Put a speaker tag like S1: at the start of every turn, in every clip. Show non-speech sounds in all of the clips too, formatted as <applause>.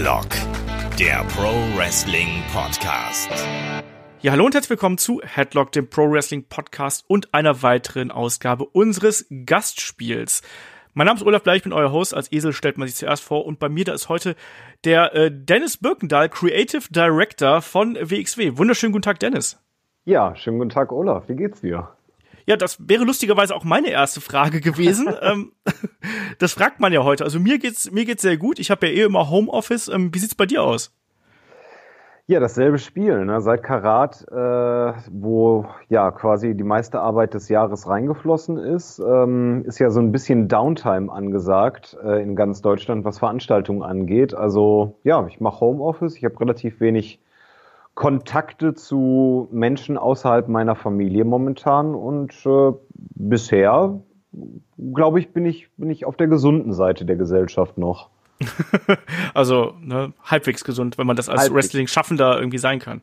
S1: Headlock, der Pro Wrestling Podcast.
S2: Ja, hallo und herzlich willkommen zu Headlock, dem Pro Wrestling Podcast und einer weiteren Ausgabe unseres Gastspiels. Mein Name ist Olaf Bleich, ich bin euer Host. Als Esel stellt man sich zuerst vor. Und bei mir da ist heute der äh, Dennis Birkendahl, Creative Director von WXW. Wunderschönen guten Tag, Dennis.
S3: Ja, schönen guten Tag, Olaf. Wie geht's dir?
S2: Ja, das wäre lustigerweise auch meine erste Frage gewesen. <laughs> ähm, das fragt man ja heute. Also mir geht's mir geht's sehr gut. Ich habe ja eh immer Homeoffice. Ähm, wie sieht's bei dir aus?
S3: Ja, dasselbe Spiel. Ne? Seit Karat, äh, wo ja quasi die meiste Arbeit des Jahres reingeflossen ist, ähm, ist ja so ein bisschen Downtime angesagt äh, in ganz Deutschland, was Veranstaltungen angeht. Also ja, ich mache Homeoffice. Ich habe relativ wenig Kontakte zu Menschen außerhalb meiner Familie momentan und äh, bisher glaube ich bin ich bin ich auf der gesunden Seite der Gesellschaft noch. <laughs>
S2: also ne, halbwegs gesund, wenn man das als Wrestling-Schaffender irgendwie sein kann.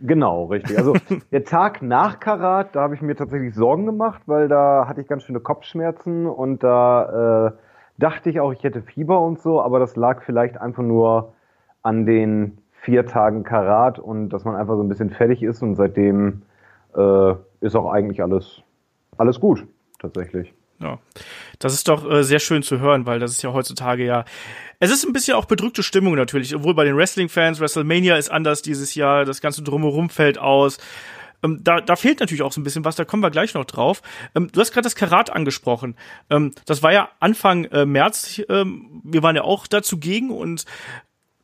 S3: Genau, richtig. Also <laughs> der Tag nach Karat, da habe ich mir tatsächlich Sorgen gemacht, weil da hatte ich ganz schöne Kopfschmerzen und da äh, dachte ich auch, ich hätte Fieber und so, aber das lag vielleicht einfach nur an den vier Tagen Karat und dass man einfach so ein bisschen fertig ist und seitdem äh, ist auch eigentlich alles, alles gut, tatsächlich.
S2: Ja, das ist doch äh, sehr schön zu hören, weil das ist ja heutzutage ja. Es ist ein bisschen auch bedrückte Stimmung natürlich, obwohl bei den Wrestling-Fans, WrestleMania ist anders dieses Jahr, das ganze Drumherum fällt aus. Ähm, da, da fehlt natürlich auch so ein bisschen was, da kommen wir gleich noch drauf. Ähm, du hast gerade das Karat angesprochen. Ähm, das war ja Anfang äh, März, ähm, wir waren ja auch dazu gegen und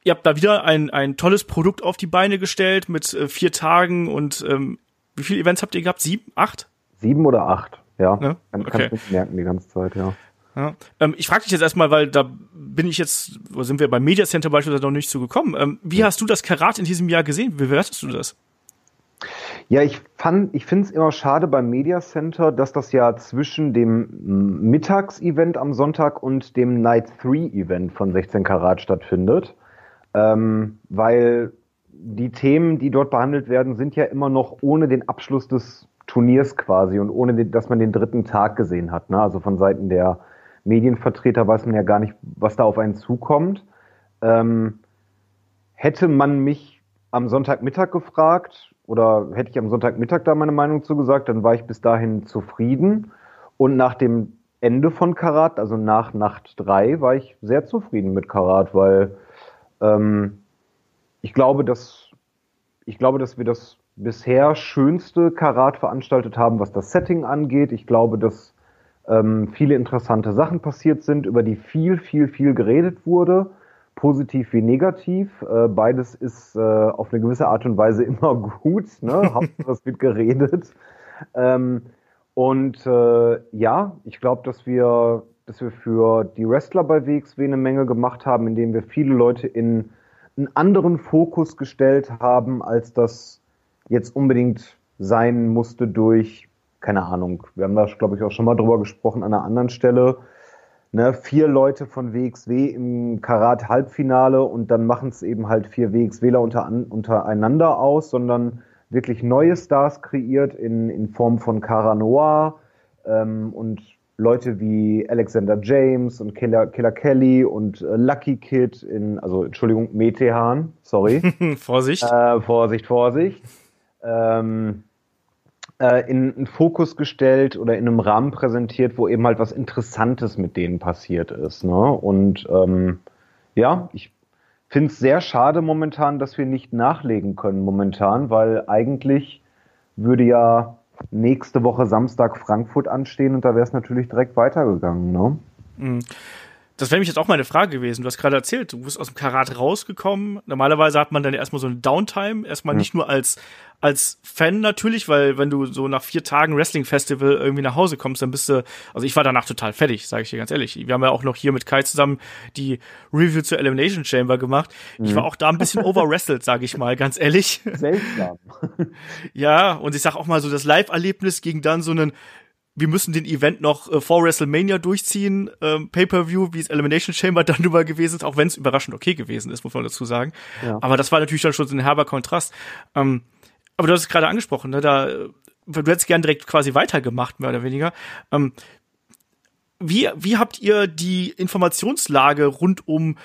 S2: ihr habt da wieder ein, ein tolles Produkt auf die Beine gestellt mit äh, vier Tagen und ähm, wie viele Events habt ihr gehabt? Sieben? Acht?
S3: Sieben oder acht. Ja, ja? Kann, okay. kannst du merken die ganze Zeit, ja.
S2: Ja. Ähm, ich frage dich jetzt erstmal, weil da bin ich jetzt, wo sind wir beim Media Center beispielsweise noch nicht zu gekommen. Ähm, wie ja. hast du das Karat in diesem Jahr gesehen? Wie bewertest du das?
S3: Ja, ich fand, ich finde es immer schade beim Media Center, dass das ja zwischen dem Mittagsevent am Sonntag und dem Night 3 Event von 16 Karat stattfindet. Ähm, weil die Themen, die dort behandelt werden, sind ja immer noch ohne den Abschluss des Turniers quasi und ohne, den, dass man den dritten Tag gesehen hat. Ne? Also von Seiten der Medienvertreter weiß man ja gar nicht, was da auf einen zukommt. Ähm, hätte man mich am Sonntagmittag gefragt oder hätte ich am Sonntagmittag da meine Meinung zugesagt, dann war ich bis dahin zufrieden. Und nach dem Ende von Karat, also nach Nacht 3, war ich sehr zufrieden mit Karat, weil ähm, ich glaube, dass ich glaube, dass wir das bisher schönste Karat veranstaltet haben, was das Setting angeht. Ich glaube, dass ähm, viele interessante Sachen passiert sind, über die viel, viel, viel geredet wurde, positiv wie negativ. Äh, beides ist äh, auf eine gewisse Art und Weise <laughs> immer gut. Ne? <laughs> Hauptsache wird geredet. Ähm, und äh, ja, ich glaube, dass wir, dass wir für die Wrestler bei WXW eine Menge gemacht haben, indem wir viele Leute in einen anderen Fokus gestellt haben, als das jetzt unbedingt sein musste durch, keine Ahnung, wir haben da, glaube ich, auch schon mal drüber gesprochen an einer anderen Stelle. Ne, vier Leute von WXW im Karat-Halbfinale und dann machen es eben halt vier WXWler unter, untereinander aus, sondern wirklich neue Stars kreiert in, in Form von Cara Noir ähm, und Leute wie Alexander James und Killer, Killer Kelly und äh, Lucky Kid in, also Entschuldigung, Metehan, sorry. <laughs>
S2: Vorsicht.
S3: Äh, Vorsicht, Vorsicht ähm, äh, in einen Fokus gestellt oder in einem Rahmen präsentiert, wo eben halt was Interessantes mit denen passiert ist. Ne? Und ähm, ja, ich finde es sehr schade momentan, dass wir nicht nachlegen können momentan, weil eigentlich würde ja nächste Woche Samstag Frankfurt anstehen und da wäre es natürlich direkt weitergegangen. Ne?
S2: Mhm. Das wäre mich jetzt auch mal eine Frage gewesen. Du hast gerade erzählt, du bist aus dem Karat rausgekommen. Normalerweise hat man dann erstmal so eine Downtime, erstmal ja. nicht nur als als Fan natürlich, weil wenn du so nach vier Tagen Wrestling Festival irgendwie nach Hause kommst, dann bist du, also ich war danach total fertig, sage ich dir ganz ehrlich. Wir haben ja auch noch hier mit Kai zusammen die Review zur Elimination Chamber gemacht. Mhm. Ich war auch da ein bisschen overwrestled, sage ich mal, ganz ehrlich.
S3: Seltsam. <laughs>
S2: ja, und ich sag auch mal so das Live-Erlebnis gegen dann so einen wir müssen den Event noch äh, vor WrestleMania durchziehen, ähm, Pay-per-View, wie es Elimination Chamber <laughs> dann drüber gewesen ist, auch wenn es überraschend okay gewesen ist, muss man dazu sagen. Ja. Aber das war natürlich dann schon so ein herber Kontrast. Ähm, aber du hast es gerade angesprochen, ne, da du hättest gern direkt quasi weitergemacht, mehr oder weniger. Ähm, wie, wie habt ihr die Informationslage rund um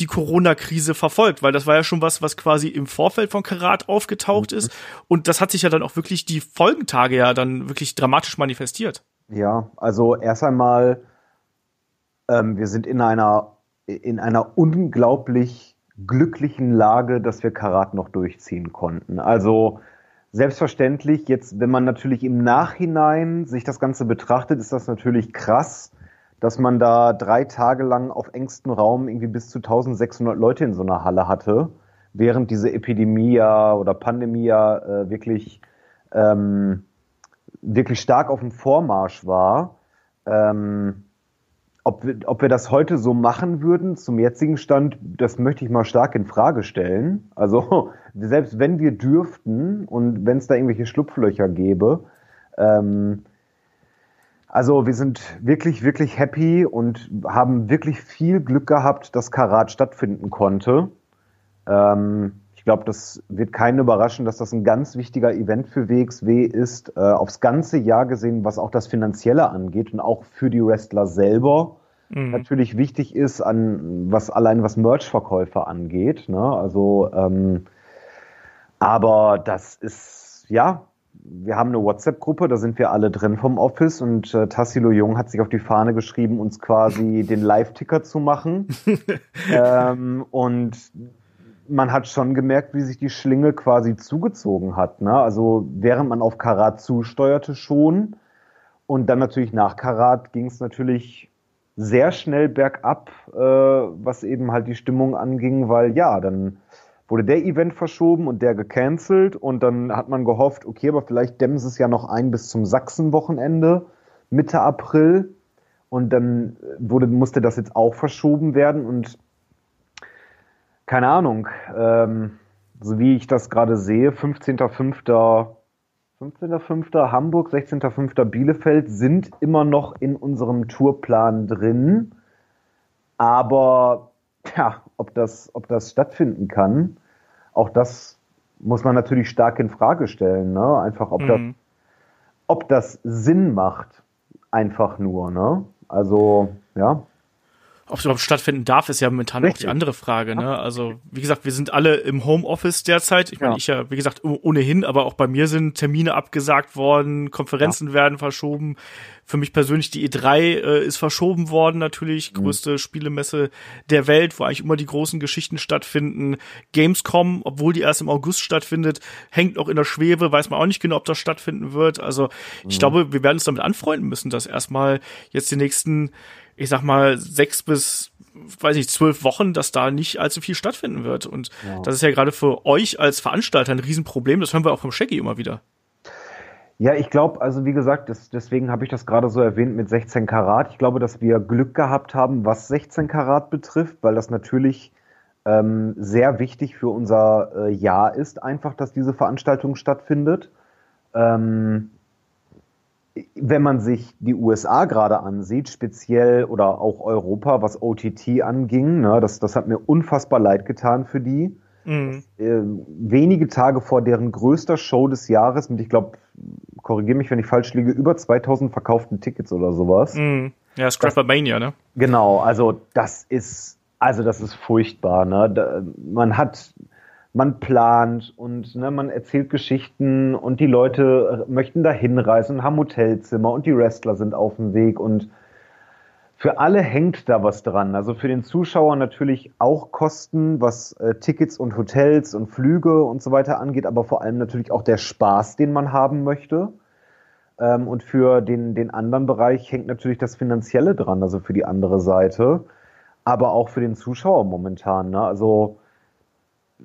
S2: die Corona-Krise verfolgt, weil das war ja schon was, was quasi im Vorfeld von Karat aufgetaucht mhm. ist. Und das hat sich ja dann auch wirklich die Folgentage ja dann wirklich dramatisch manifestiert.
S3: Ja, also erst einmal, ähm, wir sind in einer, in einer unglaublich glücklichen Lage, dass wir Karat noch durchziehen konnten. Also selbstverständlich, jetzt, wenn man natürlich im Nachhinein sich das Ganze betrachtet, ist das natürlich krass dass man da drei Tage lang auf engstem Raum irgendwie bis zu 1600 Leute in so einer Halle hatte, während diese Epidemie ja oder Pandemie ja äh, wirklich, ähm, wirklich stark auf dem Vormarsch war. Ähm, ob, wir, ob wir das heute so machen würden zum jetzigen Stand, das möchte ich mal stark in Frage stellen. Also <laughs> selbst wenn wir dürften und wenn es da irgendwelche Schlupflöcher gäbe, ähm, also wir sind wirklich, wirklich happy und haben wirklich viel Glück gehabt, dass Karat stattfinden konnte. Ähm, ich glaube, das wird keinen überraschen, dass das ein ganz wichtiger Event für WXW ist, äh, aufs ganze Jahr gesehen, was auch das Finanzielle angeht und auch für die Wrestler selber mhm. natürlich wichtig ist, an was allein was Merch-Verkäufe angeht. Ne? Also, ähm, aber das ist ja wir haben eine WhatsApp-Gruppe, da sind wir alle drin vom Office und äh, Tassilo Jung hat sich auf die Fahne geschrieben, uns quasi <laughs> den Live-Ticker zu machen. <laughs> ähm, und man hat schon gemerkt, wie sich die Schlinge quasi zugezogen hat. Ne? Also während man auf Karat zusteuerte schon und dann natürlich nach Karat ging es natürlich sehr schnell bergab, äh, was eben halt die Stimmung anging, weil ja, dann wurde der Event verschoben und der gecancelt und dann hat man gehofft, okay, aber vielleicht dämmen sie es ja noch ein bis zum Sachsenwochenende Mitte April und dann wurde, musste das jetzt auch verschoben werden und keine Ahnung, ähm, so wie ich das gerade sehe, 15.05. 15.05. Hamburg, 16.05. Bielefeld sind immer noch in unserem Tourplan drin. Aber <laughs> ja, ob das, ob das stattfinden kann, auch das muss man natürlich stark in Frage stellen. Ne? Einfach, ob, mhm. das, ob das Sinn macht, einfach nur. Ne? Also, ja
S2: ob es überhaupt stattfinden darf, ist ja momentan Richtig. auch die andere Frage. Ne? Also wie gesagt, wir sind alle im Homeoffice derzeit. Ich meine, ja. ich ja, wie gesagt, ohnehin, aber auch bei mir sind Termine abgesagt worden, Konferenzen ja. werden verschoben. Für mich persönlich die E3 äh, ist verschoben worden, natürlich mhm. größte Spielemesse der Welt, wo eigentlich immer die großen Geschichten stattfinden. Gamescom, obwohl die erst im August stattfindet, hängt noch in der Schwebe, weiß man auch nicht genau, ob das stattfinden wird. Also ich mhm. glaube, wir werden uns damit anfreunden müssen, dass erstmal jetzt die nächsten ich sag mal, sechs bis, weiß ich, zwölf Wochen, dass da nicht allzu viel stattfinden wird. Und ja. das ist ja gerade für euch als Veranstalter ein Riesenproblem. Das hören wir auch vom Shaggy immer wieder.
S3: Ja, ich glaube, also wie gesagt, das, deswegen habe ich das gerade so erwähnt mit 16 Karat. Ich glaube, dass wir Glück gehabt haben, was 16 Karat betrifft, weil das natürlich ähm, sehr wichtig für unser äh, Jahr ist, einfach, dass diese Veranstaltung stattfindet. Ähm, wenn man sich die USA gerade ansieht, speziell oder auch Europa, was OTT anging, ne, das, das hat mir unfassbar leid getan für die. Mhm. Äh, wenige Tage vor deren größter Show des Jahres mit, ich glaube, korrigiere mich, wenn ich falsch liege, über 2000 verkauften Tickets oder sowas. Mhm.
S2: Ja, Scrappermania, ne?
S3: Genau, also das ist, also das ist furchtbar, ne? Da, man hat man plant und ne, man erzählt Geschichten und die Leute möchten da hinreisen, haben Hotelzimmer und die Wrestler sind auf dem Weg und für alle hängt da was dran. Also für den Zuschauer natürlich auch Kosten, was äh, Tickets und Hotels und Flüge und so weiter angeht, aber vor allem natürlich auch der Spaß, den man haben möchte. Ähm, und für den, den anderen Bereich hängt natürlich das Finanzielle dran, also für die andere Seite, aber auch für den Zuschauer momentan. Ne? Also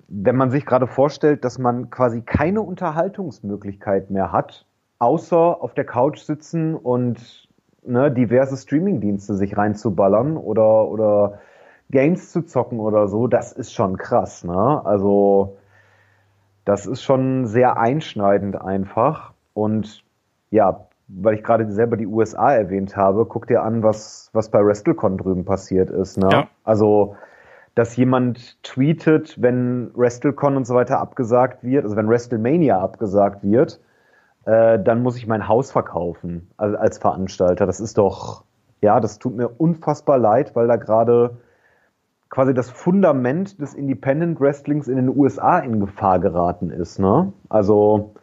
S3: wenn man sich gerade vorstellt, dass man quasi keine Unterhaltungsmöglichkeit mehr hat, außer auf der Couch sitzen und ne, diverse Streamingdienste sich reinzuballern oder, oder Games zu zocken oder so, das ist schon krass, ne? Also, das ist schon sehr einschneidend einfach. Und ja, weil ich gerade selber die USA erwähnt habe, guck dir an, was, was bei WrestleCon drüben passiert ist, ne? Ja. Also, dass jemand tweetet, wenn WrestleCon und so weiter abgesagt wird, also wenn WrestleMania abgesagt wird, äh, dann muss ich mein Haus verkaufen also als Veranstalter. Das ist doch, Ja, das tut mir unfassbar leid, weil da gerade quasi das Fundament des Independent Wrestlings in den USA in Gefahr geraten ist. Ne? Also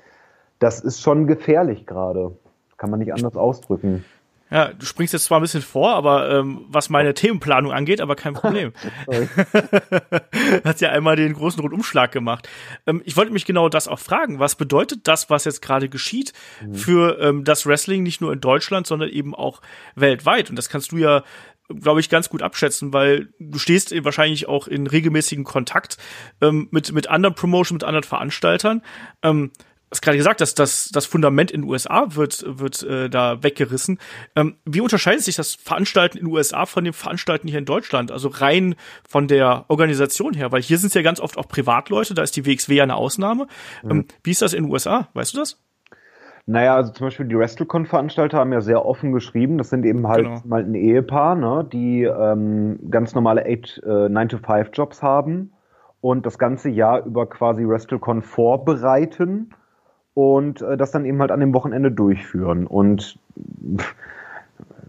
S3: das ist schon gefährlich gerade. Kann man nicht anders ausdrücken.
S2: Ja, du springst jetzt zwar ein bisschen vor, aber ähm, was meine Themenplanung angeht, aber kein Problem. <laughs> <laughs> Hat ja einmal den großen Rundumschlag gemacht. Ähm, ich wollte mich genau das auch fragen. Was bedeutet das, was jetzt gerade geschieht, mhm. für ähm, das Wrestling nicht nur in Deutschland, sondern eben auch weltweit? Und das kannst du ja glaube ich, ganz gut abschätzen, weil du stehst wahrscheinlich auch in regelmäßigen Kontakt ähm, mit, mit anderen Promotions, mit anderen Veranstaltern. Ähm, hast gerade gesagt, dass das, das Fundament in den USA wird, wird äh, da weggerissen. Ähm, wie unterscheidet sich das Veranstalten in den USA von dem Veranstalten hier in Deutschland? Also rein von der Organisation her, weil hier sind es ja ganz oft auch Privatleute, da ist die WXW ja eine Ausnahme. Mhm. Ähm, wie ist das in den USA? Weißt du das?
S3: Naja, also zum Beispiel die WrestleCon-Veranstalter haben ja sehr offen geschrieben. Das sind eben halt genau. mal ein Ehepaar, ne, die ähm, ganz normale 8, äh, 9-to-5-Jobs haben und das ganze Jahr über quasi WrestleCon vorbereiten und äh, das dann eben halt an dem Wochenende durchführen. Und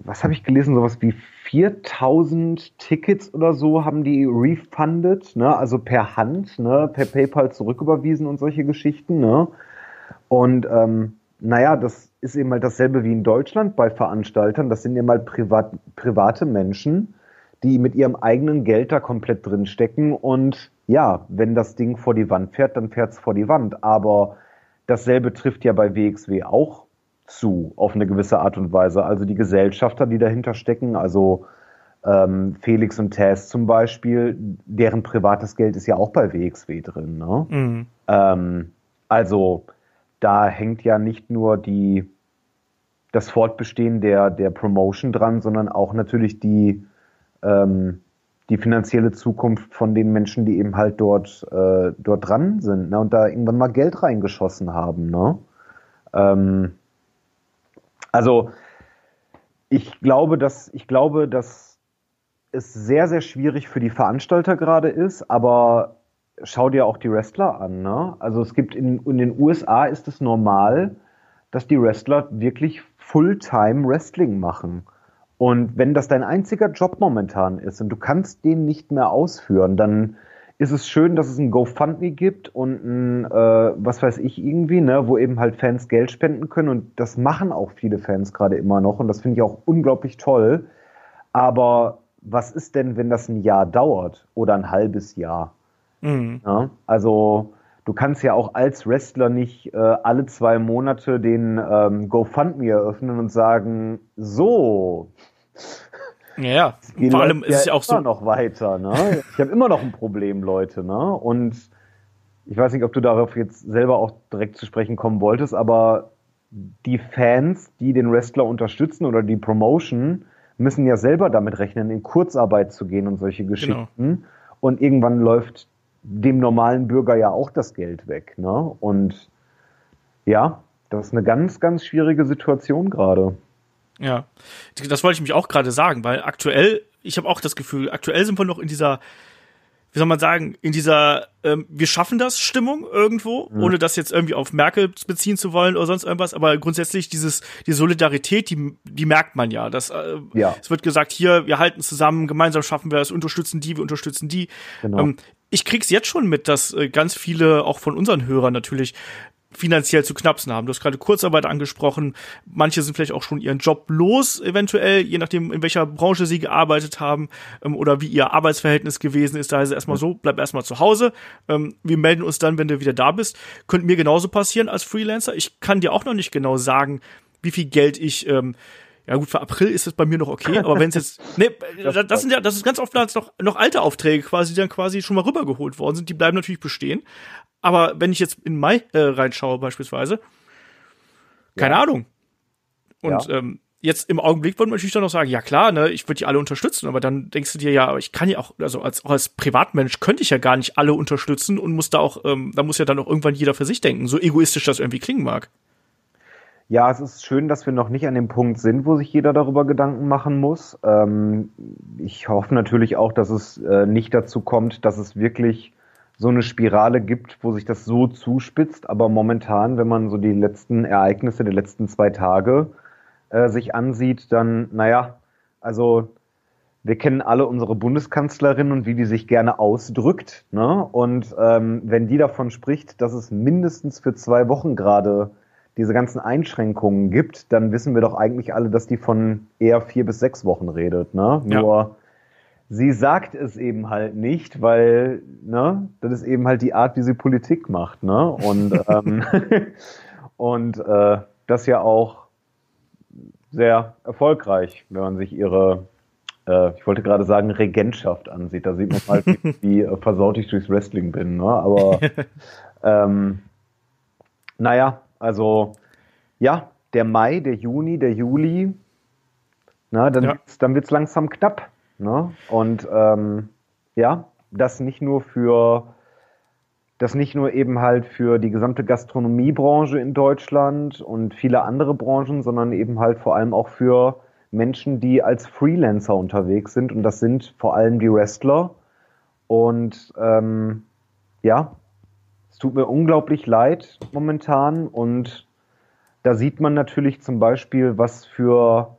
S3: was habe ich gelesen? Sowas wie 4000 Tickets oder so haben die refunded, ne? also per Hand, ne? per PayPal zurücküberwiesen und solche Geschichten. Ne? Und ähm, naja, das ist eben halt dasselbe wie in Deutschland bei Veranstaltern. Das sind eben halt privat, private Menschen, die mit ihrem eigenen Geld da komplett drinstecken. Und ja, wenn das Ding vor die Wand fährt, dann fährt es vor die Wand. Aber dasselbe trifft ja bei WXW auch zu, auf eine gewisse Art und Weise. Also die Gesellschafter, die dahinter stecken, also ähm, Felix und Tess zum Beispiel, deren privates Geld ist ja auch bei WXW drin. Ne? Mhm. Ähm, also da hängt ja nicht nur die, das Fortbestehen der, der Promotion dran, sondern auch natürlich die, ähm, die finanzielle Zukunft von den Menschen, die eben halt dort, äh, dort dran sind ne, und da irgendwann mal Geld reingeschossen haben. Ne? Ähm, also ich glaube, dass ich glaube, dass es sehr, sehr schwierig für die Veranstalter gerade ist, aber schau dir auch die Wrestler an. Ne? Also es gibt in, in den USA ist es normal, dass die Wrestler wirklich Fulltime Wrestling machen. Und wenn das dein einziger Job momentan ist und du kannst den nicht mehr ausführen, dann ist es schön, dass es ein GoFundMe gibt und ein, äh, was weiß ich irgendwie, ne, wo eben halt Fans Geld spenden können und das machen auch viele Fans gerade immer noch und das finde ich auch unglaublich toll. Aber was ist denn, wenn das ein Jahr dauert oder ein halbes Jahr? Mhm. Ja, also du kannst ja auch als Wrestler nicht äh, alle zwei Monate den ähm, GoFundMe eröffnen und sagen, so.
S2: Ja, ja. vor allem ist es ja auch so
S3: noch weiter. Ne? Ich habe immer noch ein Problem, Leute. Ne? Und ich weiß nicht, ob du darauf jetzt selber auch direkt zu sprechen kommen wolltest, aber die Fans, die den Wrestler unterstützen oder die Promotion, müssen ja selber damit rechnen, in Kurzarbeit zu gehen und solche genau. Geschichten. Genau. Und irgendwann läuft dem normalen Bürger ja auch das Geld weg. Ne? Und ja, das ist eine ganz, ganz schwierige Situation gerade.
S2: Ja, das wollte ich mich auch gerade sagen, weil aktuell, ich habe auch das Gefühl, aktuell sind wir noch in dieser, wie soll man sagen, in dieser ähm, wir schaffen das Stimmung irgendwo, mhm. ohne das jetzt irgendwie auf Merkel beziehen zu wollen oder sonst irgendwas, aber grundsätzlich dieses die Solidarität, die die merkt man ja, dass äh, ja. es wird gesagt, hier wir halten zusammen, gemeinsam schaffen wir es, unterstützen die, wir unterstützen die. Genau. Ähm, ich krieg's jetzt schon mit, dass äh, ganz viele auch von unseren Hörern natürlich finanziell zu knapsen haben. Du hast gerade Kurzarbeit angesprochen. Manche sind vielleicht auch schon ihren Job los, eventuell, je nachdem, in welcher Branche sie gearbeitet haben ähm, oder wie ihr Arbeitsverhältnis gewesen ist. Da ist es erstmal so, bleib erstmal zu Hause. Ähm, wir melden uns dann, wenn du wieder da bist. Könnte mir genauso passieren als Freelancer. Ich kann dir auch noch nicht genau sagen, wie viel Geld ich ähm, ja gut, für April ist es bei mir noch okay, aber wenn es jetzt, <laughs> nee, das, das sind ja, das ist ganz oft noch, noch alte Aufträge quasi, die dann quasi schon mal rübergeholt worden sind, die bleiben natürlich bestehen. Aber wenn ich jetzt in Mai äh, reinschaue beispielsweise, keine ja. Ahnung. Und ja. ähm, jetzt im Augenblick würde man natürlich dann noch sagen, ja klar, ne, ich würde die alle unterstützen, aber dann denkst du dir ja, ich kann ja auch, also als, auch als Privatmensch könnte ich ja gar nicht alle unterstützen und muss da auch, ähm, da muss ja dann auch irgendwann jeder für sich denken, so egoistisch das irgendwie klingen mag.
S3: Ja, es ist schön, dass wir noch nicht an dem Punkt sind, wo sich jeder darüber Gedanken machen muss. Ähm, ich hoffe natürlich auch, dass es äh, nicht dazu kommt, dass es wirklich so eine Spirale gibt, wo sich das so zuspitzt. Aber momentan, wenn man so die letzten Ereignisse der letzten zwei Tage äh, sich ansieht, dann, naja, Also wir kennen alle unsere Bundeskanzlerin und wie die sich gerne ausdrückt. Ne? Und ähm, wenn die davon spricht, dass es mindestens für zwei Wochen gerade diese ganzen Einschränkungen gibt, dann wissen wir doch eigentlich alle, dass die von eher vier bis sechs Wochen redet. Ne? Ja. Nur sie sagt es eben halt nicht, weil ne, das ist eben halt die Art, wie sie Politik macht. Ne? Und, <laughs> ähm, und äh, das ja auch sehr erfolgreich, wenn man sich ihre äh, ich wollte gerade sagen, Regentschaft ansieht. Da sieht man mal, wie, <laughs> wie äh, versaut ich durchs Wrestling bin. Ne? Aber <laughs> ähm, naja, also ja, der Mai, der Juni, der Juli, na, dann, ja. wird's, dann wird's langsam knapp. Ne? Und ähm, ja, das nicht nur für das nicht nur eben halt für die gesamte Gastronomiebranche in Deutschland und viele andere Branchen, sondern eben halt vor allem auch für Menschen, die als Freelancer unterwegs sind und das sind vor allem die Wrestler. Und ähm, ja, es tut mir unglaublich leid momentan und da sieht man natürlich zum Beispiel, was für,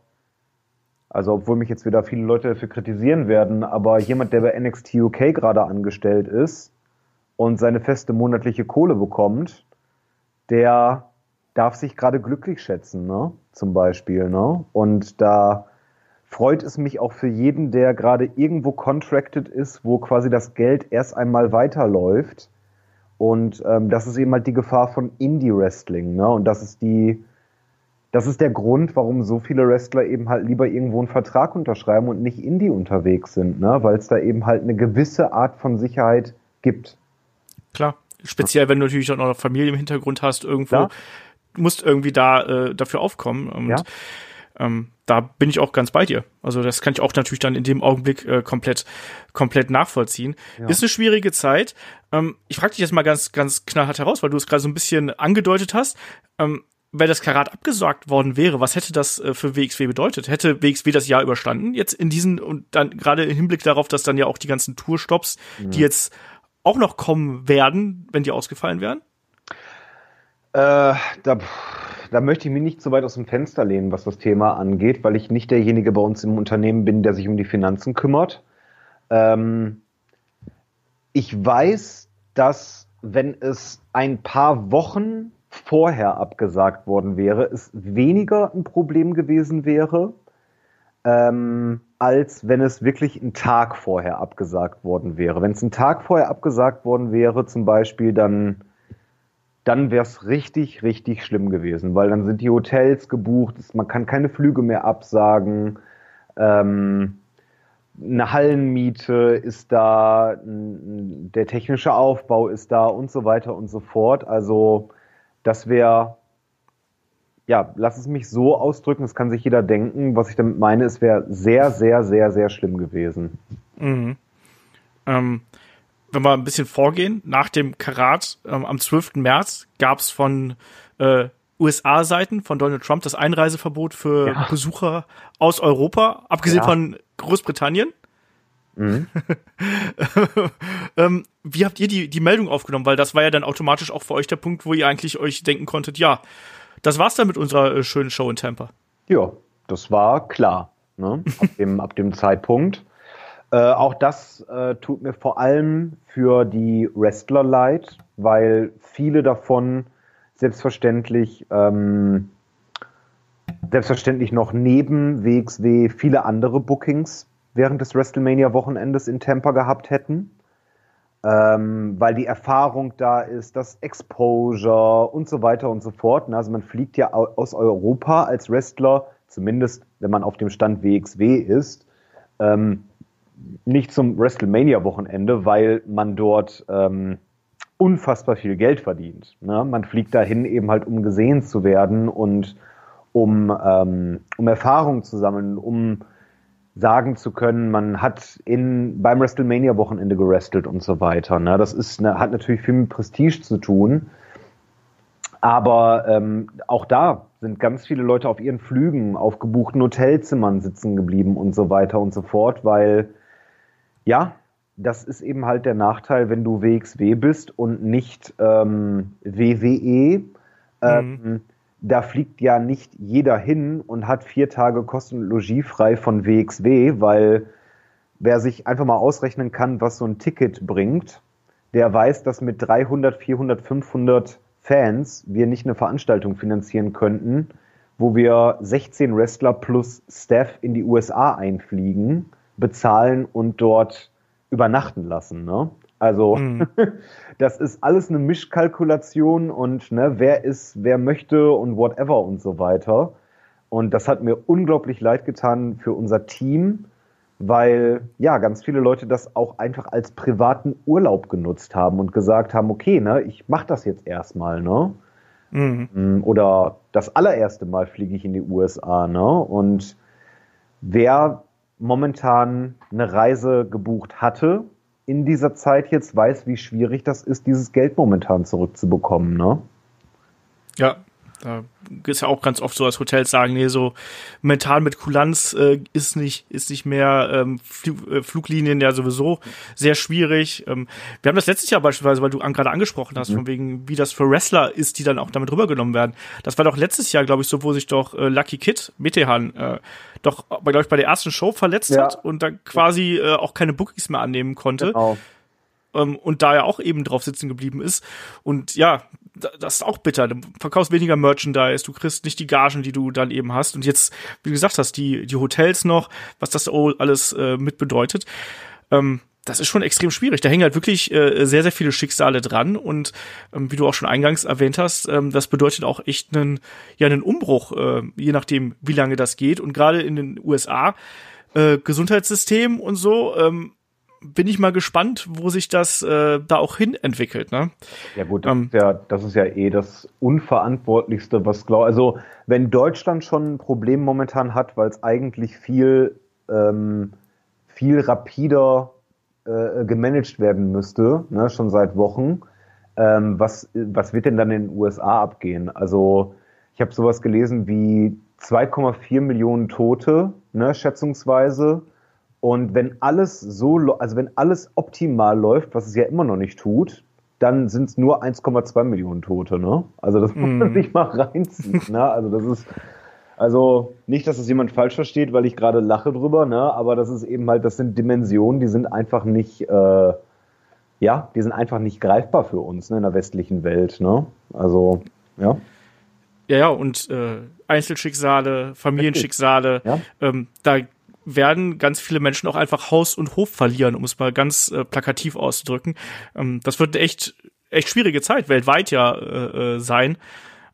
S3: also obwohl mich jetzt wieder viele Leute dafür kritisieren werden, aber jemand, der bei NXT UK gerade angestellt ist und seine feste monatliche Kohle bekommt, der darf sich gerade glücklich schätzen, ne? Zum Beispiel, ne? Und da freut es mich auch für jeden, der gerade irgendwo contracted ist, wo quasi das Geld erst einmal weiterläuft. Und ähm, das ist eben halt die Gefahr von Indie-Wrestling, ne? Und das ist die, das ist der Grund, warum so viele Wrestler eben halt lieber irgendwo einen Vertrag unterschreiben und nicht Indie unterwegs sind, ne? Weil es da eben halt eine gewisse Art von Sicherheit gibt.
S2: Klar. Speziell, wenn du natürlich auch noch Familie im Hintergrund hast, irgendwo. Ja musst irgendwie da äh, dafür aufkommen. Und ja. Ähm, da bin ich auch ganz bei dir. Also das kann ich auch natürlich dann in dem Augenblick äh, komplett, komplett nachvollziehen. Ja. Ist eine schwierige Zeit. Ähm, ich frage dich jetzt mal ganz, ganz knallhart heraus, weil du es gerade so ein bisschen angedeutet hast. Ähm, wenn das Karat abgesagt worden wäre, was hätte das äh, für WXW bedeutet? Hätte WXW das Jahr überstanden jetzt in diesen und dann gerade im Hinblick darauf, dass dann ja auch die ganzen Tourstops, mhm. die jetzt auch noch kommen werden, wenn die ausgefallen wären?
S3: Äh, da, da möchte ich mich nicht so weit aus dem Fenster lehnen, was das Thema angeht, weil ich nicht derjenige bei uns im Unternehmen bin, der sich um die Finanzen kümmert. Ähm, ich weiß, dass wenn es ein paar Wochen vorher abgesagt worden wäre, es weniger ein Problem gewesen wäre, ähm, als wenn es wirklich einen Tag vorher abgesagt worden wäre. Wenn es einen Tag vorher abgesagt worden wäre, zum Beispiel, dann dann wäre es richtig, richtig schlimm gewesen, weil dann sind die Hotels gebucht, man kann keine Flüge mehr absagen, ähm, eine Hallenmiete ist da, der technische Aufbau ist da und so weiter und so fort. Also das wäre, ja, lass es mich so ausdrücken, das kann sich jeder denken. Was ich damit meine, es wäre sehr, sehr, sehr, sehr schlimm gewesen.
S2: Mhm. Ähm, wenn wir ein bisschen vorgehen, nach dem Karat ähm, am 12. März gab es von äh, USA-Seiten von Donald Trump das Einreiseverbot für ja. Besucher aus Europa, abgesehen ja. von Großbritannien. Mhm. <laughs> ähm, wie habt ihr die, die Meldung aufgenommen? Weil das war ja dann automatisch auch für euch der Punkt, wo ihr eigentlich euch denken konntet, ja, das war's dann mit unserer äh, schönen Show in Tampa.
S3: Ja, das war klar. Ne? Ab, <laughs> dem, ab dem Zeitpunkt. Äh, auch das äh, tut mir vor allem für die Wrestler leid, weil viele davon selbstverständlich ähm, selbstverständlich noch neben WXW viele andere Bookings während des WrestleMania-Wochenendes in Tampa gehabt hätten. Ähm, weil die Erfahrung da ist, das Exposure und so weiter und so fort. Also man fliegt ja aus Europa als Wrestler, zumindest wenn man auf dem Stand WXW ist, ähm, nicht zum WrestleMania-Wochenende, weil man dort ähm, unfassbar viel Geld verdient. Ne? Man fliegt dahin eben halt, um gesehen zu werden und um, ähm, um Erfahrung zu sammeln, um sagen zu können, man hat in, beim WrestleMania-Wochenende gerestelt und so weiter. Ne? Das ist, ne, hat natürlich viel mit Prestige zu tun. Aber ähm, auch da sind ganz viele Leute auf ihren Flügen, auf gebuchten Hotelzimmern sitzen geblieben und so weiter und so fort, weil ja, das ist eben halt der Nachteil, wenn du WXW bist und nicht ähm, WWE. Ähm, mhm. da fliegt ja nicht jeder hin und hat vier Tage Kosten- und Logis frei von WXW, weil wer sich einfach mal ausrechnen kann, was so ein Ticket bringt, der weiß, dass mit 300, 400, 500 Fans wir nicht eine Veranstaltung finanzieren könnten, wo wir 16 Wrestler plus Staff in die USA einfliegen, bezahlen und dort übernachten lassen. Ne? Also mhm. <laughs> das ist alles eine Mischkalkulation und ne, wer ist, wer möchte und whatever und so weiter. Und das hat mir unglaublich leid getan für unser Team, weil ja ganz viele Leute das auch einfach als privaten Urlaub genutzt haben und gesagt haben, okay, ne, ich mach das jetzt erstmal, ne? Mhm. Mm, oder das allererste Mal fliege ich in die USA, ne? Und wer momentan eine Reise gebucht hatte in dieser Zeit jetzt, weiß, wie schwierig das ist, dieses Geld momentan zurückzubekommen, ne?
S2: Ja, da ist ja auch ganz oft so, dass Hotels sagen, nee, so mental mit Kulanz äh, ist nicht ist nicht mehr ähm, Flug, äh, Fluglinien ja sowieso sehr schwierig. Ähm, wir haben das letztes Jahr beispielsweise, weil du an, gerade angesprochen hast, mhm. von wegen, wie das für Wrestler ist, die dann auch damit rübergenommen werden. Das war doch letztes Jahr, glaube ich, so, wo sich doch äh, Lucky Kid Metehan äh, doch, glaube ich, bei der ersten Show verletzt ja. hat und dann quasi äh, auch keine Bookings mehr annehmen konnte. Genau ähm, und da ja auch eben drauf sitzen geblieben ist. Und ja, das ist auch bitter. Du verkaufst weniger Merchandise, du kriegst nicht die Gagen, die du dann eben hast. Und jetzt, wie du gesagt hast, die, die Hotels noch, was das alles äh, mit bedeutet. Ähm, das ist schon extrem schwierig. Da hängen halt wirklich äh, sehr, sehr viele Schicksale dran. Und ähm, wie du auch schon eingangs erwähnt hast, ähm, das bedeutet auch echt einen, ja, einen Umbruch, äh, je nachdem, wie lange das geht. Und gerade in den USA, äh, Gesundheitssystem und so, ähm, bin ich mal gespannt, wo sich das äh, da auch hin entwickelt. Ne?
S3: Ja gut, das, ähm, ist ja, das ist ja eh das Unverantwortlichste, was glaube Also wenn Deutschland schon ein Problem momentan hat, weil es eigentlich viel, ähm, viel rapider äh, gemanagt werden müsste, ne, schon seit Wochen, ähm, was, was wird denn dann in den USA abgehen? Also ich habe sowas gelesen wie 2,4 Millionen Tote, ne, schätzungsweise und wenn alles so, also wenn alles optimal läuft, was es ja immer noch nicht tut, dann sind es nur 1,2 Millionen Tote, ne? Also das muss man mm. sich mal reinziehen, ne? Also das ist, also nicht, dass das jemand falsch versteht, weil ich gerade lache drüber, ne? Aber das ist eben halt, das sind Dimensionen, die sind einfach nicht, äh, ja, die sind einfach nicht greifbar für uns ne, in der westlichen Welt, ne? Also, ja.
S2: Ja, ja, und äh, Einzelschicksale, Familienschicksale, ja. ähm, da werden ganz viele Menschen auch einfach Haus und Hof verlieren, um es mal ganz äh, plakativ auszudrücken. Ähm, das wird echt, echt schwierige Zeit weltweit ja äh, äh, sein.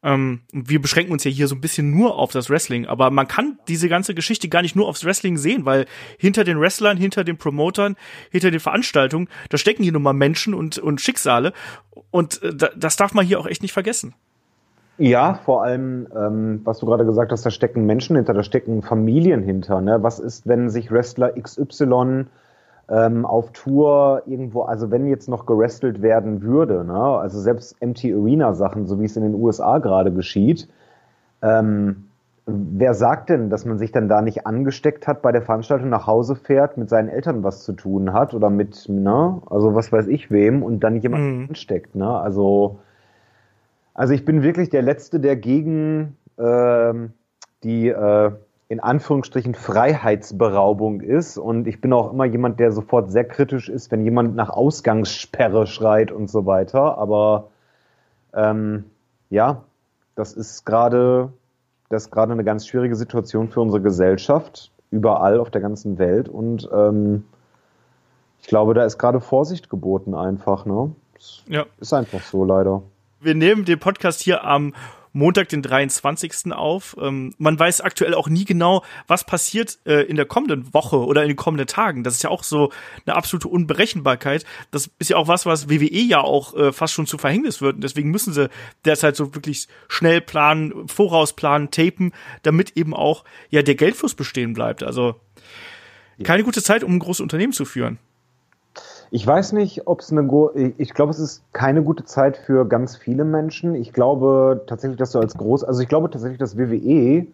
S2: Ähm, wir beschränken uns ja hier so ein bisschen nur auf das Wrestling, aber man kann diese ganze Geschichte gar nicht nur aufs Wrestling sehen, weil hinter den Wrestlern, hinter den Promotern, hinter den Veranstaltungen, da stecken hier nun mal Menschen und, und Schicksale und äh, das darf man hier auch echt nicht vergessen.
S3: Ja, vor allem, ähm, was du gerade gesagt hast, da stecken Menschen hinter, da stecken Familien hinter. Ne? Was ist, wenn sich Wrestler XY ähm, auf Tour irgendwo, also wenn jetzt noch gerestelt werden würde, ne? also selbst MT Arena Sachen, so wie es in den USA gerade geschieht, ähm, wer sagt denn, dass man sich dann da nicht angesteckt hat bei der Veranstaltung, nach Hause fährt, mit seinen Eltern was zu tun hat oder mit, ne, also was weiß ich wem und dann jemand mhm. ansteckt, ne? Also also ich bin wirklich der Letzte, der gegen ähm, die äh, in Anführungsstrichen Freiheitsberaubung ist. Und ich bin auch immer jemand, der sofort sehr kritisch ist, wenn jemand nach Ausgangssperre schreit und so weiter. Aber ähm, ja, das ist gerade das ist gerade eine ganz schwierige Situation für unsere Gesellschaft, überall auf der ganzen Welt. Und ähm, ich glaube, da ist gerade Vorsicht geboten einfach, ne? Ja. Ist einfach so leider
S2: wir nehmen den Podcast hier am Montag, den 23. auf. Ähm, man weiß aktuell auch nie genau, was passiert äh, in der kommenden Woche oder in den kommenden Tagen. Das ist ja auch so eine absolute Unberechenbarkeit. Das ist ja auch was, was WWE ja auch äh, fast schon zu Verhängnis wird. Und deswegen müssen sie derzeit so wirklich schnell planen, vorausplanen, tapen, damit eben auch ja der Geldfluss bestehen bleibt. Also keine gute Zeit, um ein großes Unternehmen zu führen.
S3: Ich weiß nicht, ob es eine, ich glaube, es ist keine gute Zeit für ganz viele Menschen. Ich glaube tatsächlich, dass du als groß, also ich glaube tatsächlich, dass WWE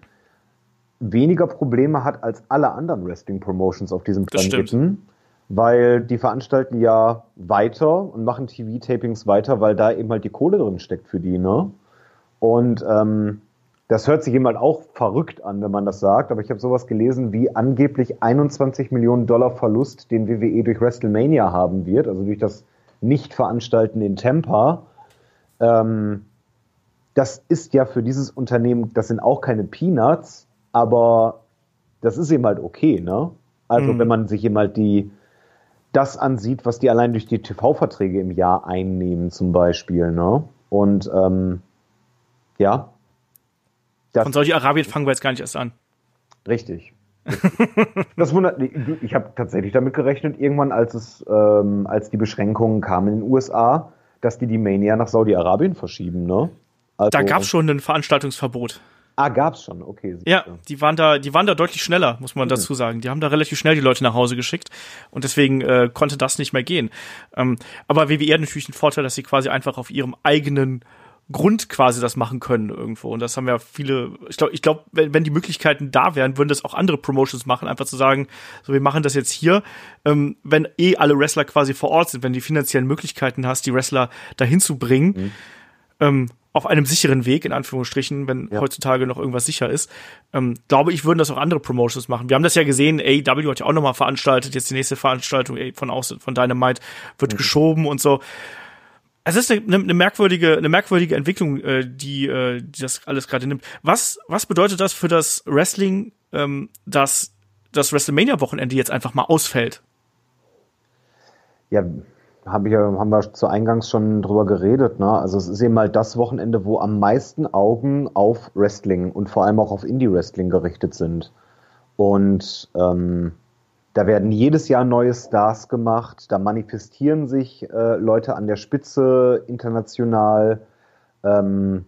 S3: weniger Probleme hat als alle anderen Wrestling Promotions auf diesem Planeten, weil die veranstalten ja weiter und machen TV-Tapings weiter, weil da eben halt die Kohle drin steckt für die, ne? Und ähm, das hört sich jemand auch verrückt an, wenn man das sagt, aber ich habe sowas gelesen wie angeblich 21 Millionen Dollar Verlust, den WWE durch WrestleMania haben wird, also durch das Nicht-Veranstalten in Tampa. Ähm, das ist ja für dieses Unternehmen, das sind auch keine Peanuts, aber das ist eben halt okay, ne? Also mhm. wenn man sich eben halt die, das ansieht, was die allein durch die TV-Verträge im Jahr einnehmen, zum Beispiel, ne? Und ähm, ja,
S2: Von Saudi-Arabien fangen wir jetzt gar nicht erst an.
S3: Richtig. das wundert Ich habe tatsächlich damit gerechnet, irgendwann, als es, ähm, als die Beschränkungen kamen in den USA, dass die die Mania nach Saudi-Arabien verschieben, ne?
S2: Also, da gab es schon ein Veranstaltungsverbot.
S3: Ah, gab's schon, okay.
S2: Ja, die waren da, die waren da deutlich schneller, muss man mhm. dazu sagen. Die haben da relativ schnell die Leute nach Hause geschickt und deswegen äh, konnte das nicht mehr gehen. Ähm, aber WWE hat natürlich einen Vorteil, dass sie quasi einfach auf ihrem eigenen Grund quasi das machen können irgendwo. Und das haben ja viele, ich glaube, ich glaube, wenn, wenn die Möglichkeiten da wären, würden das auch andere Promotions machen, einfach zu sagen, so wir machen das jetzt hier, ähm, wenn eh alle Wrestler quasi vor Ort sind, wenn die finanziellen Möglichkeiten hast, die Wrestler dahin zu bringen, mhm. ähm, auf einem sicheren Weg, in Anführungsstrichen, wenn ja. heutzutage noch irgendwas sicher ist, ähm, glaube ich, würden das auch andere Promotions machen. Wir haben das ja gesehen, AEW hat ja auch nochmal veranstaltet, jetzt die nächste Veranstaltung ey, von, aus, von Dynamite wird mhm. geschoben und so es ist eine, eine, merkwürdige, eine merkwürdige Entwicklung, äh, die, äh, die das alles gerade nimmt. Was, was bedeutet das für das Wrestling, ähm, dass das WrestleMania-Wochenende jetzt einfach mal ausfällt?
S3: Ja, hab ich, haben wir zu Eingangs schon drüber geredet. Ne? Also es ist eben mal das Wochenende, wo am meisten Augen auf Wrestling und vor allem auch auf Indie-Wrestling gerichtet sind. Und ähm, da werden jedes Jahr neue Stars gemacht, da manifestieren sich äh, Leute an der Spitze international. Ähm,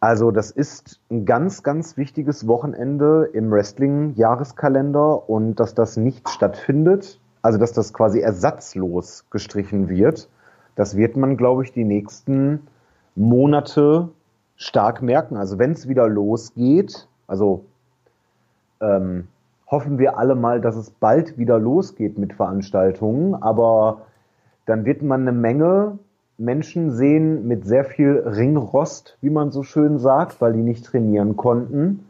S3: also das ist ein ganz, ganz wichtiges Wochenende im Wrestling-Jahreskalender und dass das nicht stattfindet, also dass das quasi ersatzlos gestrichen wird, das wird man, glaube ich, die nächsten Monate stark merken. Also wenn es wieder losgeht, also ähm, hoffen wir alle mal, dass es bald wieder losgeht mit Veranstaltungen. Aber dann wird man eine Menge Menschen sehen mit sehr viel Ringrost, wie man so schön sagt, weil die nicht trainieren konnten.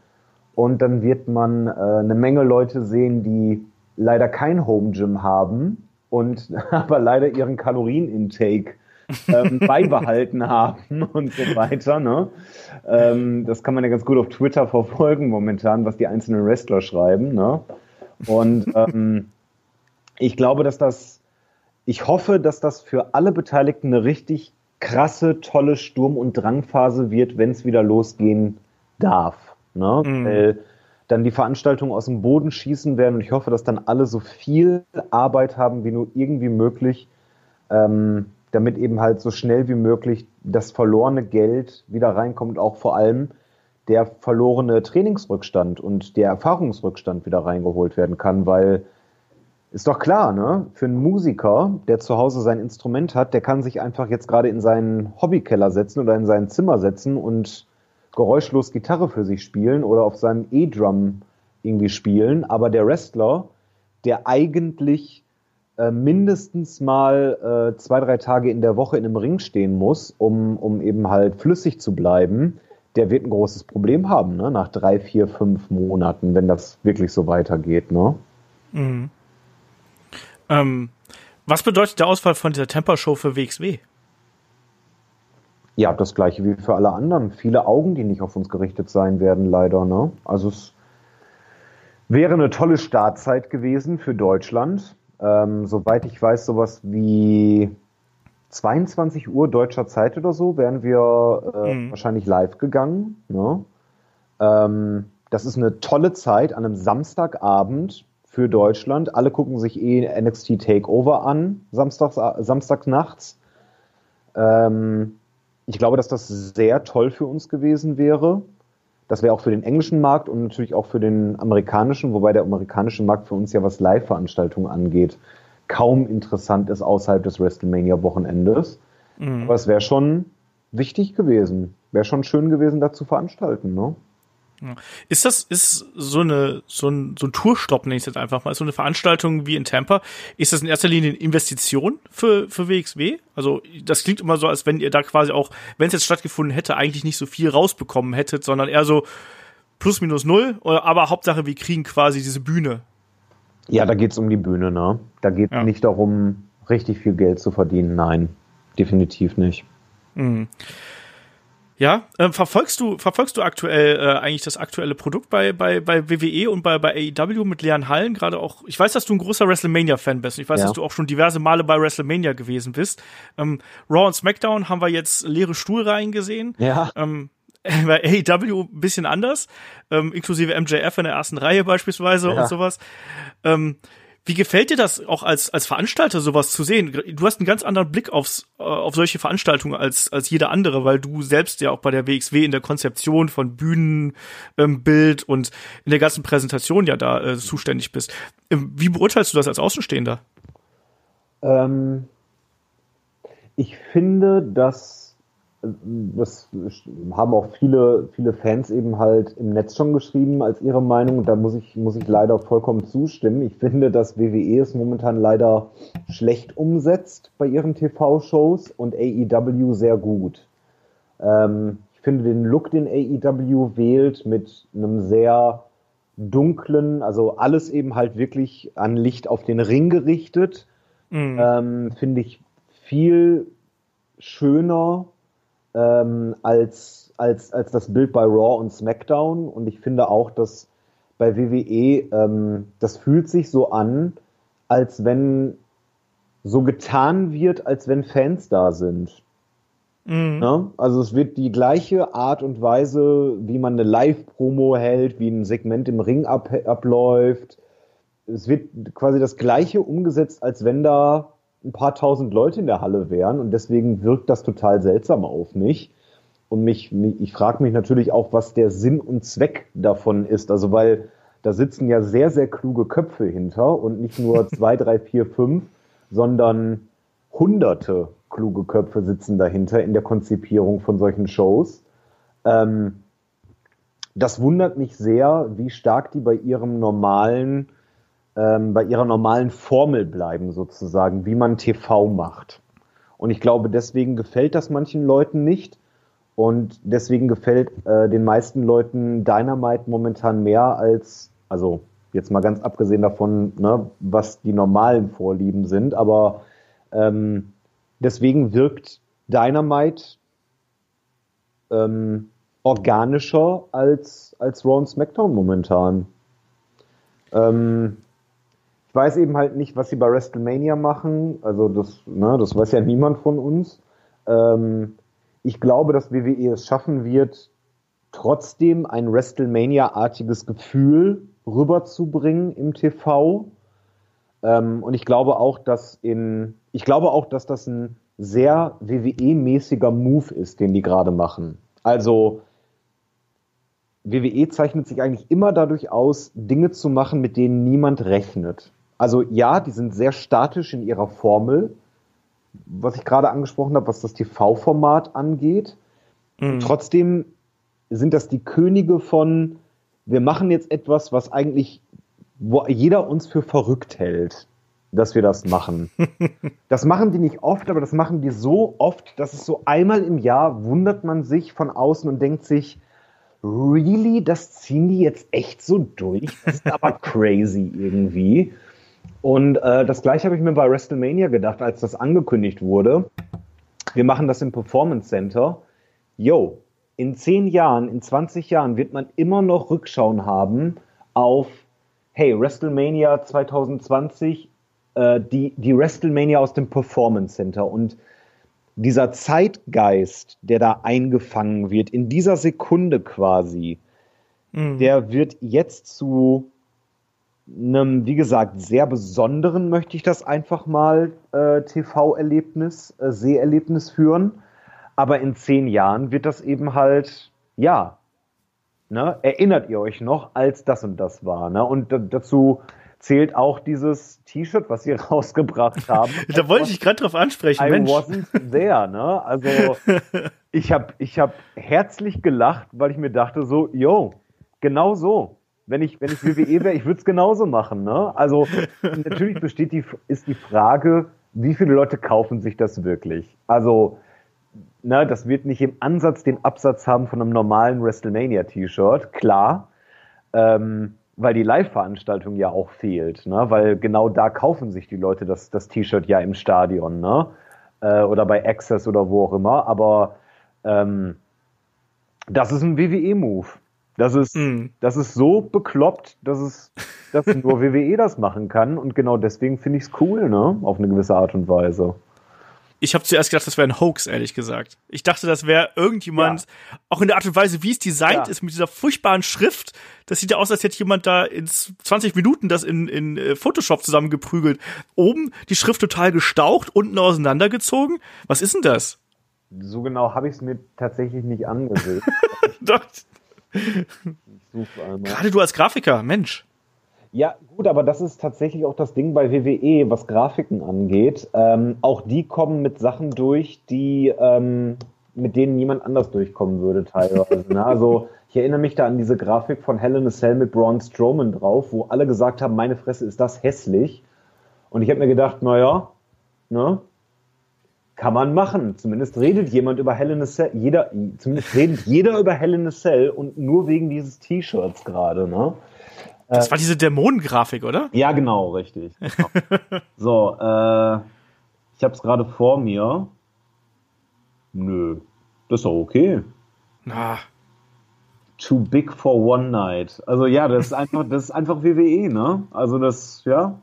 S3: Und dann wird man äh, eine Menge Leute sehen, die leider kein Home Gym haben und <laughs> aber leider ihren Kalorienintake ähm, beibehalten haben <laughs> und so weiter. Ne? Ähm, das kann man ja ganz gut auf Twitter verfolgen momentan, was die einzelnen Wrestler schreiben. Ne? Und ähm, ich glaube, dass das, ich hoffe, dass das für alle Beteiligten eine richtig krasse, tolle Sturm- und Drangphase wird, wenn es wieder losgehen darf. Ne? Mhm. Weil dann die Veranstaltungen aus dem Boden schießen werden und ich hoffe, dass dann alle so viel Arbeit haben wie nur irgendwie möglich, ähm, damit eben halt so schnell wie möglich das verlorene Geld wieder reinkommt, auch vor allem der verlorene Trainingsrückstand und der Erfahrungsrückstand wieder reingeholt werden kann, weil ist doch klar, ne? Für einen Musiker, der zu Hause sein Instrument hat, der kann sich einfach jetzt gerade in seinen Hobbykeller setzen oder in sein Zimmer setzen und geräuschlos Gitarre für sich spielen oder auf seinem E-Drum irgendwie spielen. Aber der Wrestler, der eigentlich äh, mindestens mal äh, zwei, drei Tage in der Woche in einem Ring stehen muss, um, um eben halt flüssig zu bleiben, der wird ein großes Problem haben, ne? nach drei, vier, fünf Monaten, wenn das wirklich so weitergeht. Ne? Mhm.
S2: Ähm, was bedeutet der Ausfall von dieser Temper-Show für WXW?
S3: Ja, das gleiche wie für alle anderen. Viele Augen, die nicht auf uns gerichtet sein werden, leider. Ne? Also es wäre eine tolle Startzeit gewesen für Deutschland. Ähm, soweit ich weiß, sowas wie 22 Uhr deutscher Zeit oder so wären wir äh, mhm. wahrscheinlich live gegangen. Ne? Ähm, das ist eine tolle Zeit an einem Samstagabend für Deutschland. Alle gucken sich eh NXT Takeover an, samstags, samstags nachts. Ähm, ich glaube, dass das sehr toll für uns gewesen wäre. Das wäre auch für den englischen Markt und natürlich auch für den amerikanischen, wobei der amerikanische Markt für uns ja was Live-Veranstaltungen angeht, kaum interessant ist außerhalb des WrestleMania-Wochenendes. Mhm. Aber es wäre schon wichtig gewesen. Wäre schon schön gewesen, da zu veranstalten, ne?
S2: Ist das, ist so eine, so ein, so ein Tourstopp, nenne ich es jetzt einfach mal, so eine Veranstaltung wie in Tampa, ist das in erster Linie eine Investition für, für WXW? Also, das klingt immer so, als wenn ihr da quasi auch, wenn es jetzt stattgefunden hätte, eigentlich nicht so viel rausbekommen hättet, sondern eher so plus minus null, aber Hauptsache, wir kriegen quasi diese Bühne.
S3: Ja, da geht's um die Bühne, ne? Da geht ja. nicht darum, richtig viel Geld zu verdienen. Nein, definitiv nicht. Mhm.
S2: Ja, äh, verfolgst du verfolgst du aktuell äh, eigentlich das aktuelle Produkt bei bei bei WWE und bei bei AEW mit leeren Hallen gerade auch. Ich weiß, dass du ein großer WrestleMania Fan bist. Ich weiß, ja. dass du auch schon diverse Male bei WrestleMania gewesen bist. Ähm, Raw und SmackDown haben wir jetzt leere Stuhlreihen gesehen.
S3: Ja.
S2: Ähm, <laughs> bei AEW ein bisschen anders, ähm, inklusive MJF in der ersten Reihe beispielsweise ja. und sowas. Ähm, wie gefällt dir das auch als, als Veranstalter sowas zu sehen? Du hast einen ganz anderen Blick aufs, äh, auf solche Veranstaltungen als, als jeder andere, weil du selbst ja auch bei der WXW in der Konzeption von Bühnenbild ähm, und in der ganzen Präsentation ja da äh, zuständig bist. Ähm, wie beurteilst du das als Außenstehender?
S3: Ähm, ich finde, dass das haben auch viele, viele Fans eben halt im Netz schon geschrieben als ihre Meinung. Da muss ich, muss ich leider vollkommen zustimmen. Ich finde, dass WWE es momentan leider schlecht umsetzt bei ihren TV-Shows und AEW sehr gut. Ähm, ich finde den Look, den AEW wählt, mit einem sehr dunklen, also alles eben halt wirklich an Licht auf den Ring gerichtet, mhm. ähm, finde ich viel schöner ähm, als, als, als das Bild bei Raw und SmackDown. Und ich finde auch, dass bei WWE, ähm, das fühlt sich so an, als wenn so getan wird, als wenn Fans da sind. Mhm. Ja? Also es wird die gleiche Art und Weise, wie man eine Live-Promo hält, wie ein Segment im Ring ab abläuft. Es wird quasi das gleiche umgesetzt, als wenn da ein paar tausend Leute in der Halle wären und deswegen wirkt das total seltsam auf mich. Und mich, ich frage mich natürlich auch, was der Sinn und Zweck davon ist. Also weil da sitzen ja sehr, sehr kluge Köpfe hinter und nicht nur <laughs> zwei, drei, vier, fünf, sondern hunderte kluge Köpfe sitzen dahinter in der Konzipierung von solchen Shows. Ähm, das wundert mich sehr, wie stark die bei ihrem normalen ähm, bei ihrer normalen Formel bleiben, sozusagen, wie man TV macht. Und ich glaube, deswegen gefällt das manchen Leuten nicht. Und deswegen gefällt äh, den meisten Leuten Dynamite momentan mehr als, also jetzt mal ganz abgesehen davon, ne, was die normalen Vorlieben sind, aber ähm, deswegen wirkt Dynamite ähm, organischer als, als Raw und SmackDown momentan. Ähm, ich weiß eben halt nicht, was sie bei WrestleMania machen. Also das, ne, das weiß ja niemand von uns. Ähm, ich glaube, dass WWE es schaffen wird, trotzdem ein WrestleMania-artiges Gefühl rüberzubringen im TV. Ähm, und ich glaube auch, dass in, ich glaube auch, dass das ein sehr WWE-mäßiger Move ist, den die gerade machen. Also WWE zeichnet sich eigentlich immer dadurch aus, Dinge zu machen, mit denen niemand rechnet. Also ja, die sind sehr statisch in ihrer Formel, was ich gerade angesprochen habe, was das TV-Format angeht. Mhm. Trotzdem sind das die Könige von, wir machen jetzt etwas, was eigentlich, jeder uns für verrückt hält, dass wir das machen. <laughs> das machen die nicht oft, aber das machen die so oft, dass es so einmal im Jahr wundert man sich von außen und denkt sich, really, das ziehen die jetzt echt so durch? Das ist aber <laughs> crazy irgendwie. Und äh, das gleiche habe ich mir bei WrestleMania gedacht, als das angekündigt wurde. Wir machen das im Performance Center. Yo, in 10 Jahren, in 20 Jahren wird man immer noch Rückschauen haben auf, hey, WrestleMania 2020, äh, die, die WrestleMania aus dem Performance Center. Und dieser Zeitgeist, der da eingefangen wird, in dieser Sekunde quasi, mhm. der wird jetzt zu einem, wie gesagt, sehr besonderen, möchte ich das einfach mal, äh, TV-Erlebnis, äh, Seherlebnis führen. Aber in zehn Jahren wird das eben halt, ja, ne, erinnert ihr euch noch, als das und das war. Ne? Und dazu zählt auch dieses T-Shirt, was sie <laughs> rausgebracht haben. <laughs>
S2: da wollte ich gerade drauf ansprechen.
S3: I Mensch. wasn't there, ne? Also <laughs> ich habe ich hab herzlich gelacht, weil ich mir dachte so, yo, genau so. Wenn ich, wenn ich WWE wäre, ich würde es genauso machen. Ne? Also natürlich besteht die, ist die Frage, wie viele Leute kaufen sich das wirklich? Also, ne, das wird nicht im Ansatz den Absatz haben von einem normalen WrestleMania-T-Shirt, klar. Ähm, weil die Live-Veranstaltung ja auch fehlt, ne? weil genau da kaufen sich die Leute das, das T-Shirt ja im Stadion, ne? Äh, oder bei Access oder wo auch immer, aber ähm, das ist ein WWE-Move. Das ist, mm. das ist so bekloppt, dass es, dass nur <laughs> WWE das machen kann und genau deswegen finde ich es cool, ne? Auf eine gewisse Art und Weise
S2: ich habe zuerst gedacht, das wäre ein Hoax, ehrlich gesagt. Ich dachte, das wäre irgendjemand, ja. auch in der Art und Weise, wie es designt ja. ist, mit dieser furchtbaren Schrift. Das sieht ja aus, als hätte jemand da in 20 Minuten das in, in äh, Photoshop zusammengeprügelt. Oben die Schrift total gestaucht, unten auseinandergezogen. Was ist denn das?
S3: So genau habe ich es mir tatsächlich nicht angesehen. <laughs>
S2: Doch. Gerade du als Grafiker, Mensch.
S3: Ja, gut, aber das ist tatsächlich auch das Ding bei WWE, was Grafiken angeht. Ähm, auch die kommen mit Sachen durch, die ähm, mit denen niemand anders durchkommen würde teilweise. ne? Also ich erinnere mich da an diese Grafik von Helen a Cell mit Braun Strowman drauf, wo alle gesagt haben, meine Fresse ist das hässlich. Und ich habe mir gedacht, naja, ne, kann man machen. Zumindest redet jemand über Hell in a Cell, jeder, zumindest redet jeder über Hell in a Cell und nur wegen dieses T-Shirts gerade, ne?
S2: Das war diese Dämonengrafik, oder?
S3: Ja, genau, richtig. <laughs> so, äh, ich habe es gerade vor mir. Nö, das ist doch okay.
S2: Na.
S3: Too big for one night. Also ja, das ist einfach, das ist einfach WWE, ne? Also das, ja,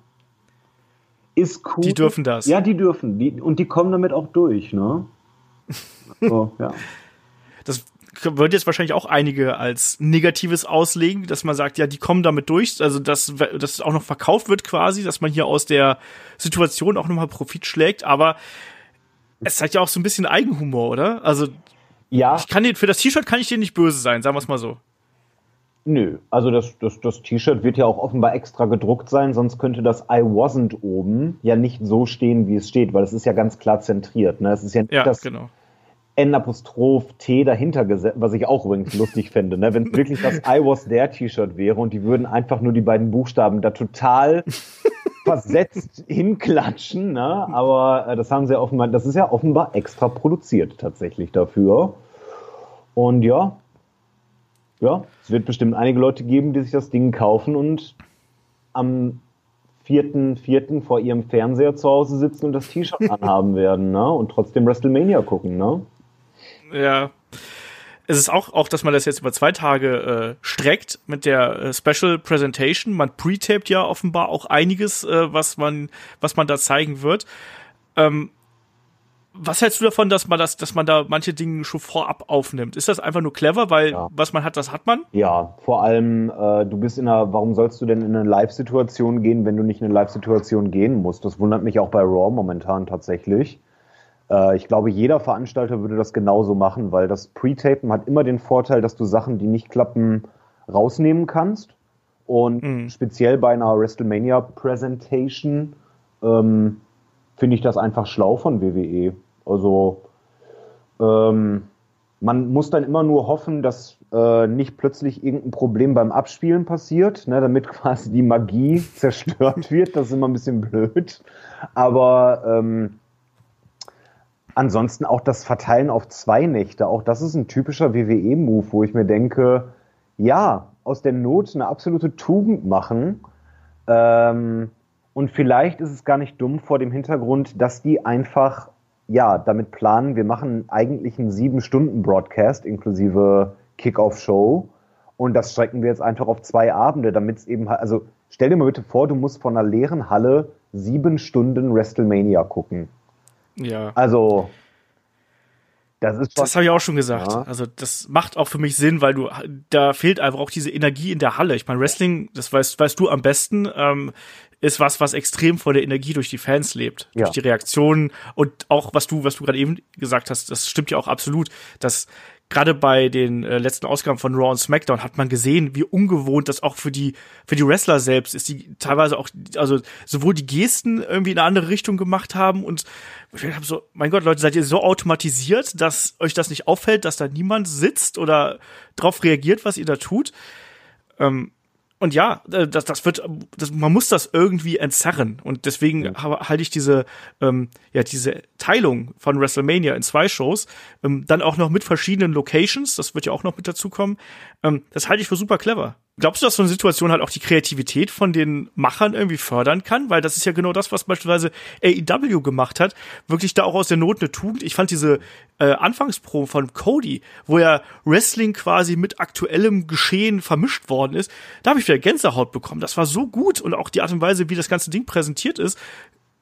S3: ist cool.
S2: Die dürfen das.
S3: Ja, die dürfen. Die, und die kommen damit auch durch, ne? <laughs> So, ja.
S2: Das wird jetzt wahrscheinlich auch einige als Negatives auslegen, dass man sagt, ja, die kommen damit durch, also dass, dass auch noch verkauft wird quasi, dass man hier aus der Situation auch nochmal Profit schlägt, aber es zeigt ja auch so ein bisschen Eigenhumor, oder? Also, ja. Ich kann den, für das T-Shirt kann ich dir nicht böse sein, sagen wir es mal so.
S3: Nö, also das, das, das T-Shirt wird ja auch offenbar extra gedruckt sein, sonst könnte das I wasn't oben ja nicht so stehen, wie es steht, weil es ist ja ganz klar zentriert. Ne? Es ist ja nicht
S2: ja,
S3: das,
S2: genau.
S3: N-Apostroph T dahinter gesetzt, was ich auch übrigens lustig <laughs> fände, ne? wenn es wirklich das I was there T-Shirt wäre und die würden einfach nur die beiden Buchstaben da total <laughs> versetzt hinklatschen, ne? aber äh, das haben sie ja offenbar, das ist ja offenbar extra produziert tatsächlich dafür. Und ja, ja, es wird bestimmt einige Leute geben, die sich das Ding kaufen und am vierten, vierten vor ihrem Fernseher zu Hause sitzen und das T-Shirt <laughs> anhaben werden, ne? Und trotzdem WrestleMania gucken, ne?
S2: Ja. Es ist auch, auch, dass man das jetzt über zwei Tage äh, streckt mit der äh, Special Presentation. Man pre-taped ja offenbar auch einiges, äh, was man, was man da zeigen wird. Ähm, was hältst du davon, dass man das, dass man da manche Dinge schon vorab aufnimmt? Ist das einfach nur clever, weil ja. was man hat, das hat man?
S3: Ja, vor allem, äh, du bist in einer, warum sollst du denn in eine Live-Situation gehen, wenn du nicht in eine Live-Situation gehen musst? Das wundert mich auch bei Raw momentan tatsächlich. Äh, ich glaube, jeder Veranstalter würde das genauso machen, weil das Pre-Tapen hat immer den Vorteil, dass du Sachen, die nicht klappen, rausnehmen kannst. Und mhm. speziell bei einer WrestleMania Presentation ähm, finde ich das einfach schlau von WWE. Also ähm, man muss dann immer nur hoffen, dass äh, nicht plötzlich irgendein Problem beim Abspielen passiert, ne, damit <laughs> quasi die Magie zerstört wird. Das ist immer ein bisschen blöd. Aber ähm, Ansonsten auch das Verteilen auf zwei Nächte, auch das ist ein typischer WWE-Move, wo ich mir denke, ja, aus der Not eine absolute Tugend machen. Ähm, und vielleicht ist es gar nicht dumm vor dem Hintergrund, dass die einfach, ja, damit planen, wir machen eigentlich einen sieben-Stunden-Broadcast inklusive Kickoff-Show. Und das strecken wir jetzt einfach auf zwei Abende, damit es eben, also stell dir mal bitte vor, du musst von einer leeren Halle sieben Stunden WrestleMania gucken.
S2: Ja.
S3: Also, das ist
S2: Das habe ich auch schon gesagt. Ja. Also, das macht auch für mich Sinn, weil du, da fehlt einfach auch diese Energie in der Halle. Ich meine, Wrestling, das weißt, weißt du am besten, ähm, ist was, was extrem vor der Energie durch die Fans lebt. Ja. Durch die Reaktionen und auch, was du, was du gerade eben gesagt hast, das stimmt ja auch absolut, dass gerade bei den äh, letzten Ausgaben von Raw und SmackDown hat man gesehen, wie ungewohnt das auch für die für die Wrestler selbst ist, die teilweise auch also sowohl die Gesten irgendwie in eine andere Richtung gemacht haben und ich habe so mein Gott Leute seid ihr so automatisiert, dass euch das nicht auffällt, dass da niemand sitzt oder drauf reagiert, was ihr da tut. Ähm, und ja, äh, das, das wird, das, man muss das irgendwie entzerren. Und deswegen ja. halte ich diese, ähm, ja, diese Teilung von WrestleMania in zwei Shows, ähm, dann auch noch mit verschiedenen Locations, das wird ja auch noch mit dazukommen, ähm, das halte ich für super clever. Glaubst du, dass so eine Situation halt auch die Kreativität von den Machern irgendwie fördern kann? Weil das ist ja genau das, was beispielsweise AEW gemacht hat. Wirklich da auch aus der Not eine Tugend. Ich fand diese äh, Anfangsprobe von Cody, wo ja Wrestling quasi mit aktuellem Geschehen vermischt worden ist, da habe ich wieder Gänsehaut bekommen. Das war so gut und auch die Art und Weise, wie das ganze Ding präsentiert ist,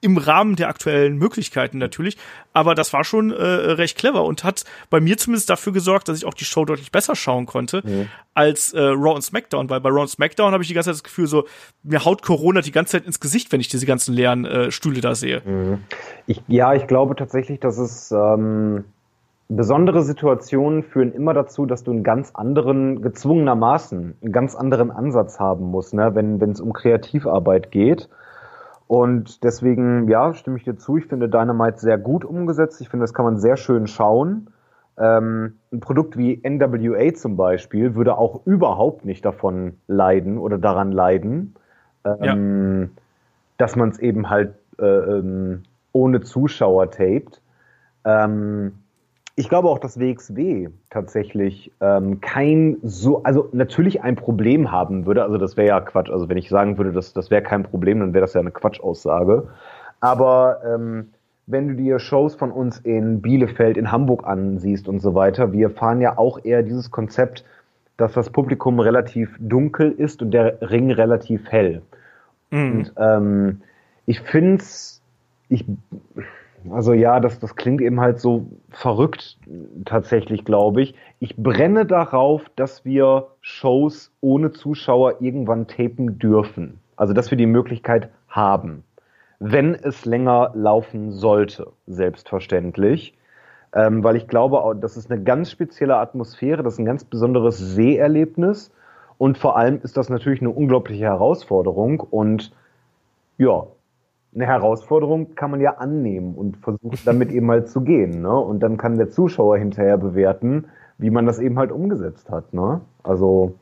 S2: im Rahmen der aktuellen Möglichkeiten natürlich. Aber das war schon äh, recht clever und hat bei mir zumindest dafür gesorgt, dass ich auch die Show deutlich besser schauen konnte mhm. als äh, Raw und SmackDown. Weil bei Raw und SmackDown habe ich die ganze Zeit das Gefühl, so mir haut Corona die ganze Zeit ins Gesicht, wenn ich diese ganzen leeren äh, Stühle da sehe. Mhm.
S3: Ich, ja, ich glaube tatsächlich, dass es ähm, besondere Situationen führen immer dazu, dass du einen ganz anderen, gezwungenermaßen, einen ganz anderen Ansatz haben musst, ne? wenn es um Kreativarbeit geht. Und deswegen, ja, stimme ich dir zu. Ich finde Dynamite sehr gut umgesetzt. Ich finde, das kann man sehr schön schauen. Ähm, ein Produkt wie NWA zum Beispiel würde auch überhaupt nicht davon leiden oder daran leiden, ähm, ja. dass man es eben halt äh, ähm, ohne Zuschauer taped. Ähm, ich glaube auch, dass WXW tatsächlich ähm, kein so, also natürlich ein Problem haben würde. Also das wäre ja Quatsch. Also wenn ich sagen würde, dass das wäre kein Problem, dann wäre das ja eine Quatschaussage. Aber ähm, wenn du dir Shows von uns in Bielefeld, in Hamburg ansiehst und so weiter, wir fahren ja auch eher dieses Konzept, dass das Publikum relativ dunkel ist und der Ring relativ hell. Mhm. Und ähm, ich finde es, ich also ja, das, das klingt eben halt so verrückt tatsächlich, glaube ich. Ich brenne darauf, dass wir Shows ohne Zuschauer irgendwann tapen dürfen. Also dass wir die Möglichkeit haben. Wenn es länger laufen sollte, selbstverständlich. Ähm, weil ich glaube, das ist eine ganz spezielle Atmosphäre, das ist ein ganz besonderes Seherlebnis. Und vor allem ist das natürlich eine unglaubliche Herausforderung. Und ja, eine Herausforderung kann man ja annehmen und versuchen damit eben halt zu gehen. Ne? Und dann kann der Zuschauer hinterher bewerten, wie man das eben halt umgesetzt hat. Ne? Also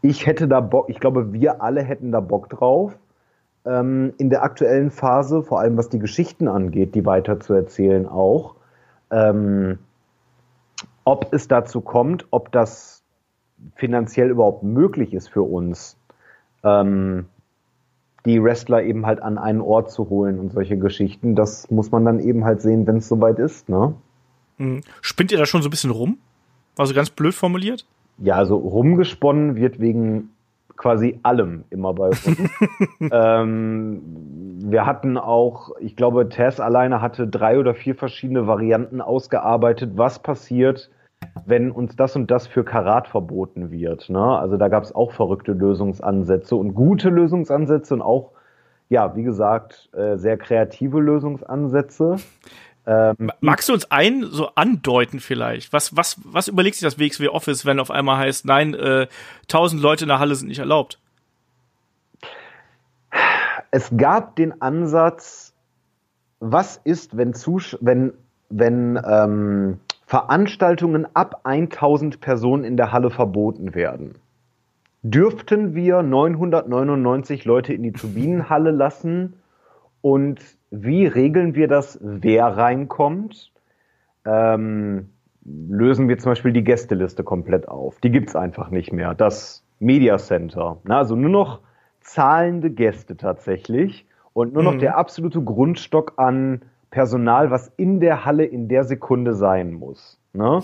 S3: ich hätte da Bock, ich glaube, wir alle hätten da Bock drauf, ähm, in der aktuellen Phase, vor allem was die Geschichten angeht, die weiter zu erzählen auch. Ähm, ob es dazu kommt, ob das finanziell überhaupt möglich ist für uns, ähm, die Wrestler eben halt an einen Ort zu holen und solche Geschichten. Das muss man dann eben halt sehen, wenn es soweit ist, ne?
S2: Mhm. Spinnt ihr da schon so ein bisschen rum? Also ganz blöd formuliert?
S3: Ja, also rumgesponnen wird wegen quasi allem immer bei uns. <laughs> ähm, wir hatten auch, ich glaube, Tess alleine hatte drei oder vier verschiedene Varianten ausgearbeitet, was passiert, wenn uns das und das für Karat verboten wird. Ne? Also da gab es auch verrückte Lösungsansätze und gute Lösungsansätze und auch, ja, wie gesagt, äh, sehr kreative Lösungsansätze.
S2: Ähm, Magst du uns einen so andeuten vielleicht? Was, was, was überlegt sich das WXW Office, wenn auf einmal heißt, nein, äh, 1000 Leute in der Halle sind nicht erlaubt?
S3: Es gab den Ansatz, was ist, wenn, Zus wenn, wenn ähm, Veranstaltungen ab 1000 Personen in der Halle verboten werden. Dürften wir 999 Leute in die Turbinenhalle lassen? Und wie regeln wir das, wer reinkommt? Ähm, lösen wir zum Beispiel die Gästeliste komplett auf. Die gibt's einfach nicht mehr. Das Media Center. Na, also nur noch zahlende Gäste tatsächlich und nur noch mhm. der absolute Grundstock an Personal, was in der Halle in der Sekunde sein muss. Ne?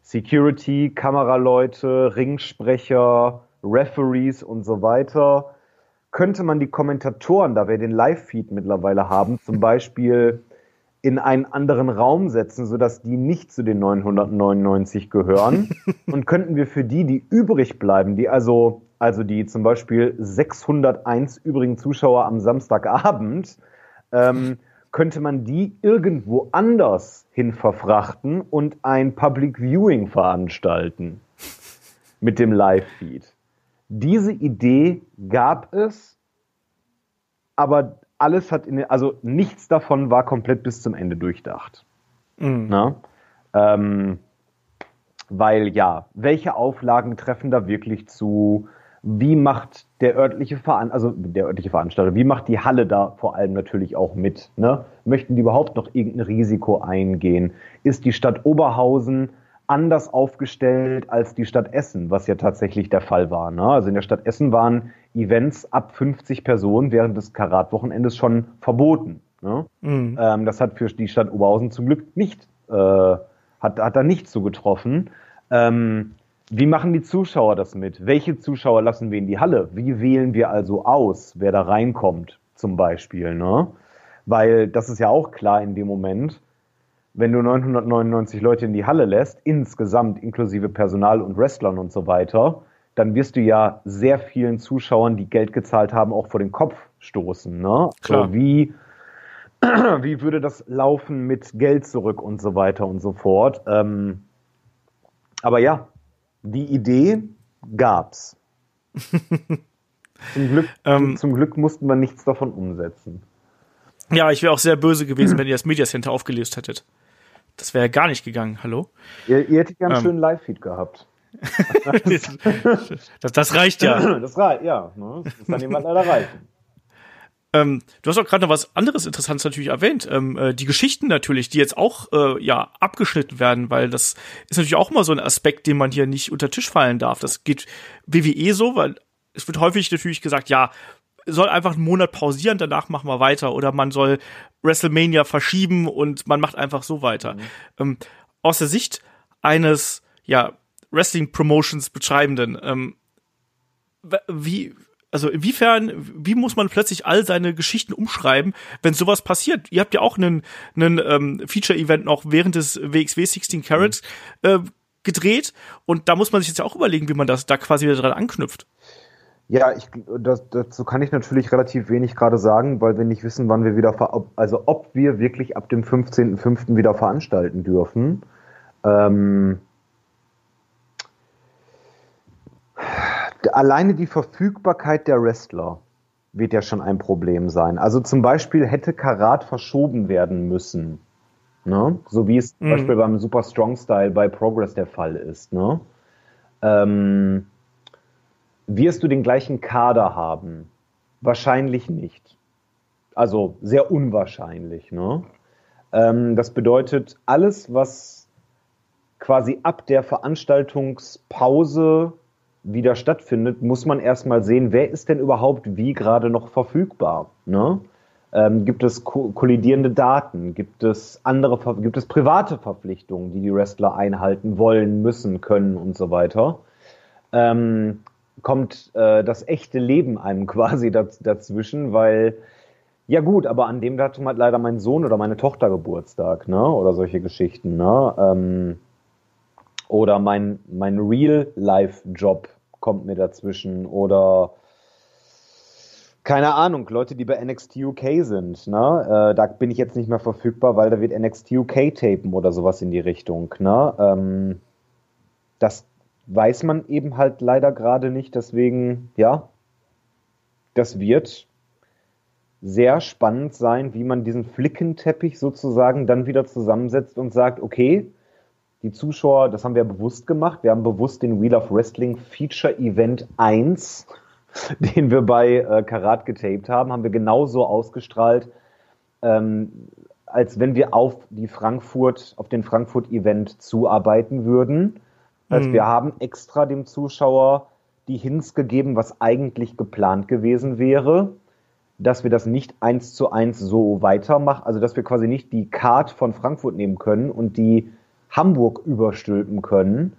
S3: Security, Kameraleute, Ringsprecher, Referees und so weiter. Könnte man die Kommentatoren, da wir den Live-Feed mittlerweile haben, zum Beispiel in einen anderen Raum setzen, sodass die nicht zu den 999 gehören. <laughs> und könnten wir für die, die übrig bleiben, die also, also die zum Beispiel 601 übrigen Zuschauer am Samstagabend, ähm, könnte man die irgendwo anders hin verfrachten und ein Public Viewing veranstalten mit dem Live-Feed. Diese Idee gab es, aber alles hat in, also nichts davon war komplett bis zum Ende durchdacht. Mhm. Ähm, weil ja, welche Auflagen treffen da wirklich zu? Wie macht der örtliche Veran also der örtliche Veranstalter, wie macht die Halle da vor allem natürlich auch mit? Ne? Möchten die überhaupt noch irgendein Risiko eingehen? Ist die Stadt Oberhausen anders aufgestellt als die Stadt Essen, was ja tatsächlich der Fall war. Ne? Also in der Stadt Essen waren Events ab 50 Personen während des Karatwochenendes schon verboten. Ne? Mhm. Ähm, das hat für die Stadt Oberhausen zum Glück nicht, äh, hat, hat da nicht so getroffen. Ähm, wie machen die Zuschauer das mit? Welche Zuschauer lassen wir in die Halle? Wie wählen wir also aus, wer da reinkommt, zum Beispiel? Ne? Weil das ist ja auch klar in dem Moment, wenn du 999 Leute in die Halle lässt, insgesamt inklusive Personal und Wrestlern und so weiter, dann wirst du ja sehr vielen Zuschauern, die Geld gezahlt haben, auch vor den Kopf stoßen. Ne? Klar. So, wie, <clears throat> wie würde das laufen mit Geld zurück und so weiter und so fort? Ähm, aber ja, die Idee gab's. <laughs> zum, Glück, ähm, zum Glück mussten wir nichts davon umsetzen.
S2: Ja, ich wäre auch sehr böse gewesen, wenn ihr das Media Center aufgelöst hättet. Das wäre ja gar nicht gegangen, hallo?
S3: Ihr, ihr hättet ja einen ähm, schönen Live-Feed gehabt. <laughs>
S2: das, das, reicht ja.
S3: Das reicht, ja. Ne? Das dann jemand leider reichen.
S2: Ähm, du hast auch gerade noch was anderes Interessantes natürlich erwähnt. Ähm, äh, die Geschichten natürlich, die jetzt auch äh, ja abgeschnitten werden, weil das ist natürlich auch immer so ein Aspekt, den man hier nicht unter Tisch fallen darf. Das geht WWE so, weil es wird häufig natürlich gesagt, ja, soll einfach einen Monat pausieren, danach machen wir weiter. Oder man soll WrestleMania verschieben und man macht einfach so weiter. Mhm. Ähm, aus der Sicht eines ja Wrestling Promotions Betreibenden, ähm, wie also inwiefern, wie muss man plötzlich all seine Geschichten umschreiben, wenn sowas passiert? Ihr habt ja auch einen, einen ähm, Feature-Event noch während des WXW 16 Carats äh, gedreht und da muss man sich jetzt auch überlegen, wie man das da quasi wieder dran anknüpft.
S3: Ja, ich, das, dazu kann ich natürlich relativ wenig gerade sagen, weil wir nicht wissen, wann wir wieder, also ob wir wirklich ab dem 15.05. wieder veranstalten dürfen. Ähm, alleine die Verfügbarkeit der Wrestler wird ja schon ein Problem sein. Also zum Beispiel hätte Karat verschoben werden müssen. Ne? So wie es mhm. zum Beispiel beim Super Strong Style bei Progress der Fall ist. Ne? Ähm, wirst du den gleichen Kader haben? Wahrscheinlich nicht. Also sehr unwahrscheinlich. Ne? Ähm, das bedeutet, alles, was quasi ab der Veranstaltungspause wieder stattfindet, muss man erstmal sehen, wer ist denn überhaupt wie gerade noch verfügbar. Ne? Ähm, gibt es kollidierende Daten? Gibt es andere, gibt es private Verpflichtungen, die die Wrestler einhalten wollen, müssen, können und so weiter? Ähm, kommt äh, das echte Leben einem <laughs> quasi daz dazwischen, weil ja gut, aber an dem Datum hat leider mein Sohn oder meine Tochter Geburtstag, ne? Oder solche Geschichten, ne? Ähm, oder mein, mein Real-Life-Job kommt mir dazwischen. Oder keine Ahnung, Leute, die bei NXT UK sind, ne? Äh, da bin ich jetzt nicht mehr verfügbar, weil da wird NXT UK tapen oder sowas in die Richtung, ne? Ähm, das weiß man eben halt leider gerade nicht, deswegen, ja, das wird sehr spannend sein, wie man diesen Flickenteppich sozusagen dann wieder zusammensetzt und sagt, okay, die Zuschauer, das haben wir bewusst gemacht. Wir haben bewusst den Wheel of Wrestling Feature Event 1, <laughs> den wir bei äh, Karat getaped haben, haben wir genauso ausgestrahlt, ähm, als wenn wir auf die Frankfurt, auf den Frankfurt Event zuarbeiten würden. Das mhm. wir haben extra dem Zuschauer die Hints gegeben, was eigentlich geplant gewesen wäre, dass wir das nicht eins zu eins so weitermachen, also dass wir quasi nicht die Card von Frankfurt nehmen können und die Hamburg überstülpen können.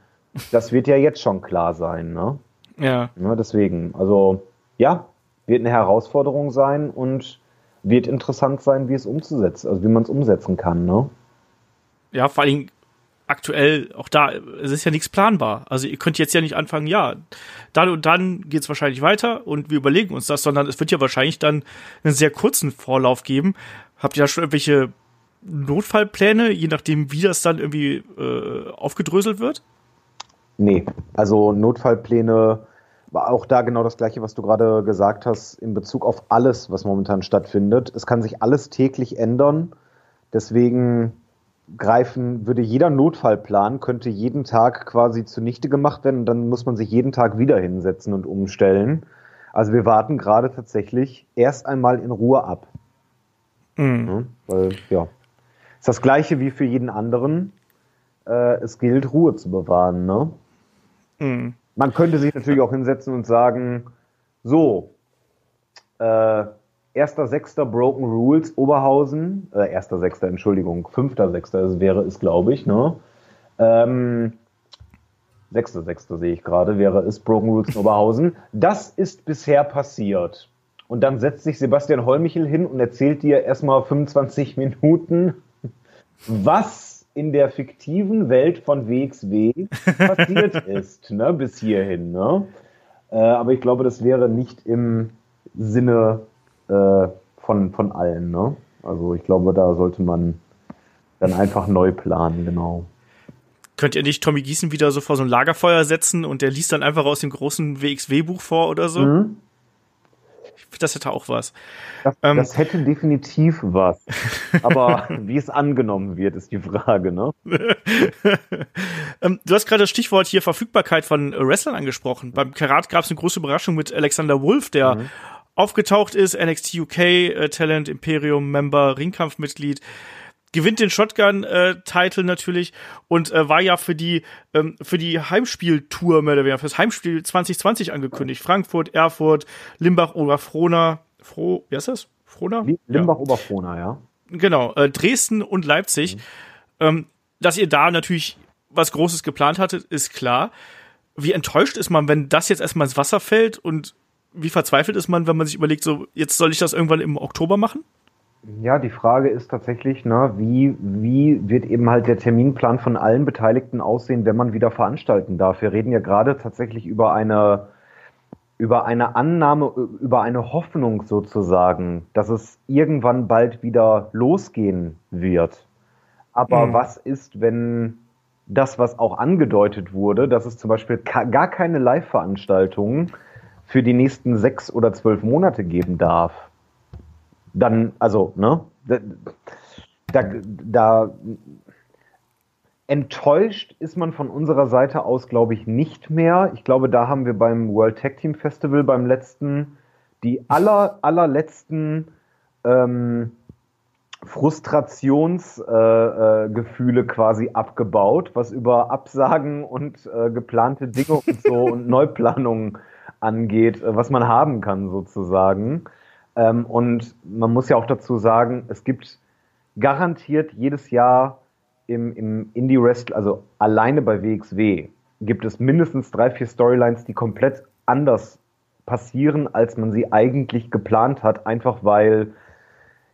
S3: Das wird ja jetzt schon klar sein, ne?
S2: Ja.
S3: ja. Deswegen, also ja, wird eine Herausforderung sein und wird interessant sein, wie es umzusetzen, also wie man es umsetzen kann, ne?
S2: Ja, vor allem aktuell auch da, es ist ja nichts planbar. Also ihr könnt jetzt ja nicht anfangen, ja, dann und dann geht's wahrscheinlich weiter und wir überlegen uns das, sondern es wird ja wahrscheinlich dann einen sehr kurzen Vorlauf geben. Habt ihr da schon irgendwelche Notfallpläne, je nachdem, wie das dann irgendwie äh, aufgedröselt wird?
S3: Nee, also Notfallpläne war auch da genau das gleiche, was du gerade gesagt hast, in Bezug auf alles, was momentan stattfindet. Es kann sich alles täglich ändern. Deswegen greifen, würde jeder Notfallplan, könnte jeden Tag quasi zunichte gemacht werden und dann muss man sich jeden Tag wieder hinsetzen und umstellen. Also wir warten gerade tatsächlich erst einmal in Ruhe ab. Mhm. Ja, weil, ja. Ist das gleiche wie für jeden anderen. Äh, es gilt, Ruhe zu bewahren, ne? Mhm. Man könnte sich natürlich auch hinsetzen und sagen, so, äh, erster Sechster Broken Rules Oberhausen, äh, erster Sechster, Entschuldigung, fünfter Sechster wäre es, glaube ich, ne? Ähm, sechster Sechster sehe ich gerade, wäre es Broken Rules in Oberhausen. Das ist bisher passiert. Und dann setzt sich Sebastian Holmichel hin und erzählt dir erstmal 25 Minuten, was in der fiktiven Welt von WXW <laughs> passiert ist, ne, bis hierhin. Ne? Äh, aber ich glaube, das wäre nicht im Sinne äh, von, von allen. Ne? Also ich glaube, da sollte man dann einfach neu planen, genau.
S2: Könnt ihr nicht Tommy Gießen wieder so vor so ein Lagerfeuer setzen und der liest dann einfach aus dem großen WXW-Buch vor oder so? Mhm. <laughs> Das hätte auch was.
S3: Das, ähm, das hätte definitiv was. <laughs> Aber wie es angenommen wird, ist die Frage, ne? <laughs>
S2: ähm, du hast gerade das Stichwort hier Verfügbarkeit von Wrestlern angesprochen. Beim Karat gab es eine große Überraschung mit Alexander Wolf, der mhm aufgetaucht ist, NXT UK äh, Talent Imperium Member, Ringkampfmitglied, gewinnt den Shotgun-Title natürlich und äh, war ja für die ähm, für die Heimspieltour mehr oder weniger fürs Heimspiel 2020 angekündigt. Frankfurt, Erfurt, Limbach oder Frohna, Froh, wie heißt das? Frohna?
S3: Limbach ja. Oberfrohna, ja.
S2: Genau, äh, Dresden und Leipzig. Mhm. Ähm, dass ihr da natürlich was Großes geplant hattet, ist klar. Wie enttäuscht ist man, wenn das jetzt erstmal ins Wasser fällt und wie verzweifelt ist man, wenn man sich überlegt, so, jetzt soll ich das irgendwann im Oktober machen?
S3: Ja, die Frage ist tatsächlich, ne, wie, wie wird eben halt der Terminplan von allen Beteiligten aussehen, wenn man wieder veranstalten darf? Wir reden ja gerade tatsächlich über eine, über eine Annahme, über eine Hoffnung sozusagen, dass es irgendwann bald wieder losgehen wird. Aber mhm. was ist, wenn das, was auch angedeutet wurde, dass es zum Beispiel gar keine Live-Veranstaltungen für die nächsten sechs oder zwölf Monate geben darf, dann, also, ne, da, da, enttäuscht ist man von unserer Seite aus, glaube ich, nicht mehr. Ich glaube, da haben wir beim World Tag Team Festival beim letzten die aller, allerletzten ähm, Frustrationsgefühle äh, äh, quasi abgebaut, was über Absagen und äh, geplante Dinge und so und <laughs> Neuplanungen angeht, äh, was man haben kann sozusagen. Ähm, und man muss ja auch dazu sagen, es gibt garantiert jedes Jahr im, im Indie-Wrestling, also alleine bei WXW, gibt es mindestens drei, vier Storylines, die komplett anders passieren, als man sie eigentlich geplant hat, einfach weil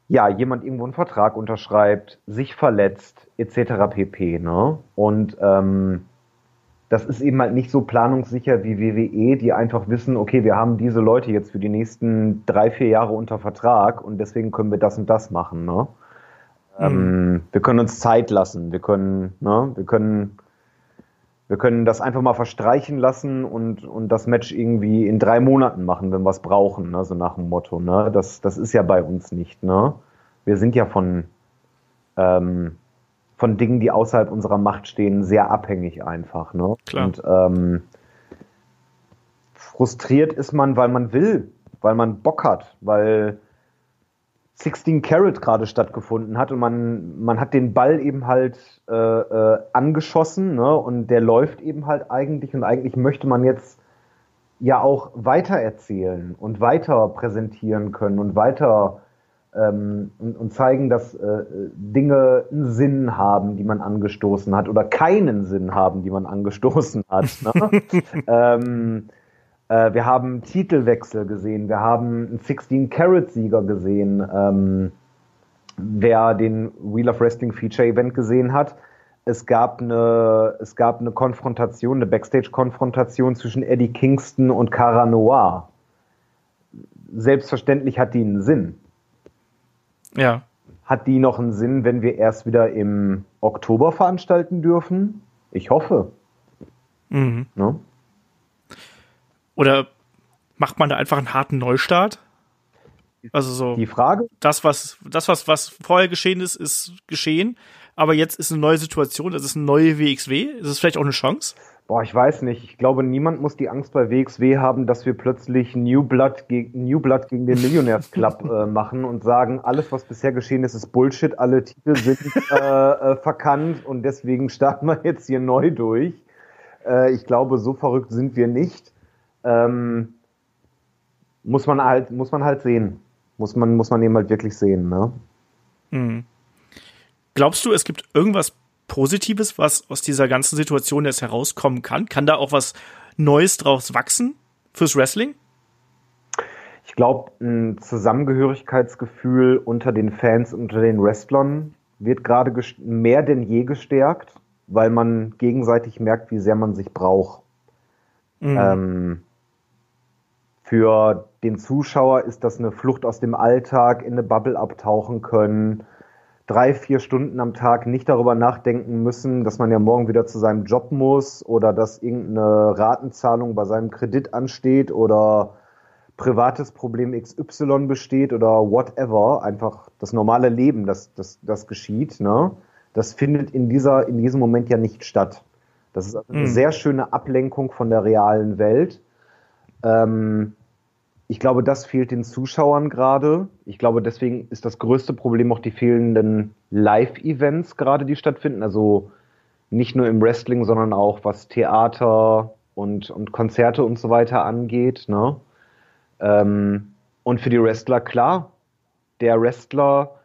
S3: ja jemand irgendwo einen Vertrag unterschreibt, sich verletzt, etc. pp. Ne? Und ähm, das ist eben halt nicht so planungssicher wie WWE, die einfach wissen, okay, wir haben diese Leute jetzt für die nächsten drei, vier Jahre unter Vertrag und deswegen können wir das und das machen. Ne? Mhm. Ähm, wir können uns Zeit lassen, wir können, ne, wir können, wir können das einfach mal verstreichen lassen und, und das Match irgendwie in drei Monaten machen, wenn wir es brauchen, ne? so nach dem Motto. Ne? Das, das ist ja bei uns nicht. Ne? Wir sind ja von ähm, von Dingen, die außerhalb unserer Macht stehen, sehr abhängig einfach. Ne?
S2: Klar.
S3: Und ähm, frustriert ist man, weil man will, weil man Bock hat, weil 16 Carat gerade stattgefunden hat und man, man hat den Ball eben halt äh, äh, angeschossen ne? und der läuft eben halt eigentlich und eigentlich möchte man jetzt ja auch weiter erzählen und weiter präsentieren können und weiter ähm, und, und, zeigen, dass äh, Dinge einen Sinn haben, die man angestoßen hat, oder keinen Sinn haben, die man angestoßen hat. Ne? <laughs> ähm, äh, wir haben Titelwechsel gesehen, wir haben einen 16-Carat-Sieger gesehen. Ähm, wer den Wheel of Wrestling Feature Event gesehen hat, es gab eine, es gab eine Konfrontation, eine Backstage-Konfrontation zwischen Eddie Kingston und Cara Noir. Selbstverständlich hat die einen Sinn.
S2: Ja.
S3: Hat die noch einen Sinn, wenn wir erst wieder im Oktober veranstalten dürfen? Ich hoffe.
S2: Mhm. Ne? Oder macht man da einfach einen harten Neustart? Also so.
S3: Die Frage?
S2: Das, was, das, was, was vorher geschehen ist, ist geschehen. aber jetzt ist eine neue Situation, das ist eine neue WXW. Ist es vielleicht auch eine Chance?
S3: Boah, ich weiß nicht. Ich glaube, niemand muss die Angst bei WXW haben, dass wir plötzlich New Blood, ge New Blood gegen den Millionärs Club äh, machen und sagen, alles, was bisher geschehen ist, ist Bullshit, alle Titel sind äh, <laughs> äh, verkannt und deswegen starten wir jetzt hier neu durch. Äh, ich glaube, so verrückt sind wir nicht. Ähm, muss man halt, muss man halt sehen. Muss man, muss man eben halt wirklich sehen, ne?
S2: Mhm. Glaubst du, es gibt irgendwas Positives, was aus dieser ganzen Situation jetzt herauskommen kann? Kann da auch was Neues draus wachsen fürs Wrestling?
S3: Ich glaube, ein Zusammengehörigkeitsgefühl unter den Fans, unter den Wrestlern wird gerade mehr denn je gestärkt, weil man gegenseitig merkt, wie sehr man sich braucht. Mhm. Ähm, für den Zuschauer ist das eine Flucht aus dem Alltag, in eine Bubble abtauchen können, drei, vier Stunden am Tag nicht darüber nachdenken müssen, dass man ja morgen wieder zu seinem Job muss oder dass irgendeine Ratenzahlung bei seinem Kredit ansteht oder privates Problem XY besteht oder whatever, einfach das normale Leben, das, das, das geschieht, ne? das findet in, dieser, in diesem Moment ja nicht statt. Das ist eine mhm. sehr schöne Ablenkung von der realen Welt. Ähm, ich glaube, das fehlt den Zuschauern gerade. Ich glaube, deswegen ist das größte Problem auch die fehlenden Live-Events gerade, die stattfinden. Also nicht nur im Wrestling, sondern auch was Theater und, und Konzerte und so weiter angeht. Ne? Ähm, und für die Wrestler, klar, der Wrestler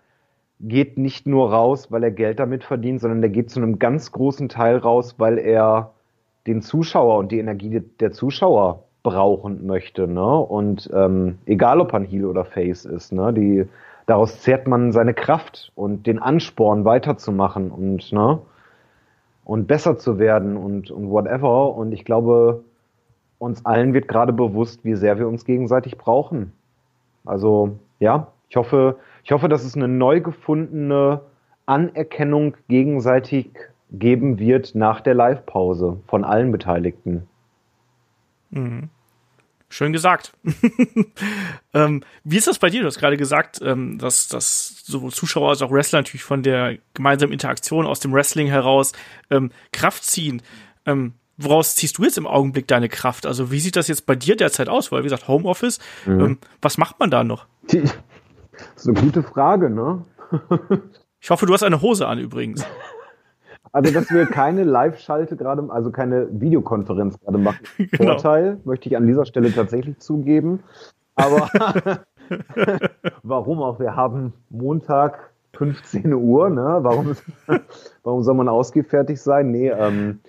S3: geht nicht nur raus, weil er Geld damit verdient, sondern der geht zu einem ganz großen Teil raus, weil er den Zuschauer und die Energie der Zuschauer brauchen möchte, ne? Und ähm, egal ob man Heal oder Face ist, ne? Die daraus zehrt man seine Kraft und den Ansporn weiterzumachen und ne? Und besser zu werden und, und whatever. Und ich glaube, uns allen wird gerade bewusst, wie sehr wir uns gegenseitig brauchen. Also, ja, ich hoffe, ich hoffe, dass es eine neu gefundene Anerkennung gegenseitig geben wird nach der Live-Pause von allen Beteiligten.
S2: Mhm. Schön gesagt. <laughs> ähm, wie ist das bei dir? Du hast gerade gesagt, ähm, dass, dass sowohl Zuschauer als auch Wrestler natürlich von der gemeinsamen Interaktion aus dem Wrestling heraus ähm, Kraft ziehen. Ähm, woraus ziehst du jetzt im Augenblick deine Kraft? Also wie sieht das jetzt bei dir derzeit aus? Weil, wie gesagt, Homeoffice, mhm. ähm, was macht man da noch?
S3: Das ist eine gute Frage, ne? <laughs>
S2: ich hoffe, du hast eine Hose an übrigens. <laughs>
S3: Also, dass wir keine Live-Schalte gerade, also keine Videokonferenz gerade machen. <laughs> Genau. Vorteil, möchte ich an dieser Stelle tatsächlich zugeben. Aber <laughs> warum auch? Wir haben Montag 15 Uhr, ne? Warum, <laughs> warum soll man ausgefertigt sein? Nee, ähm,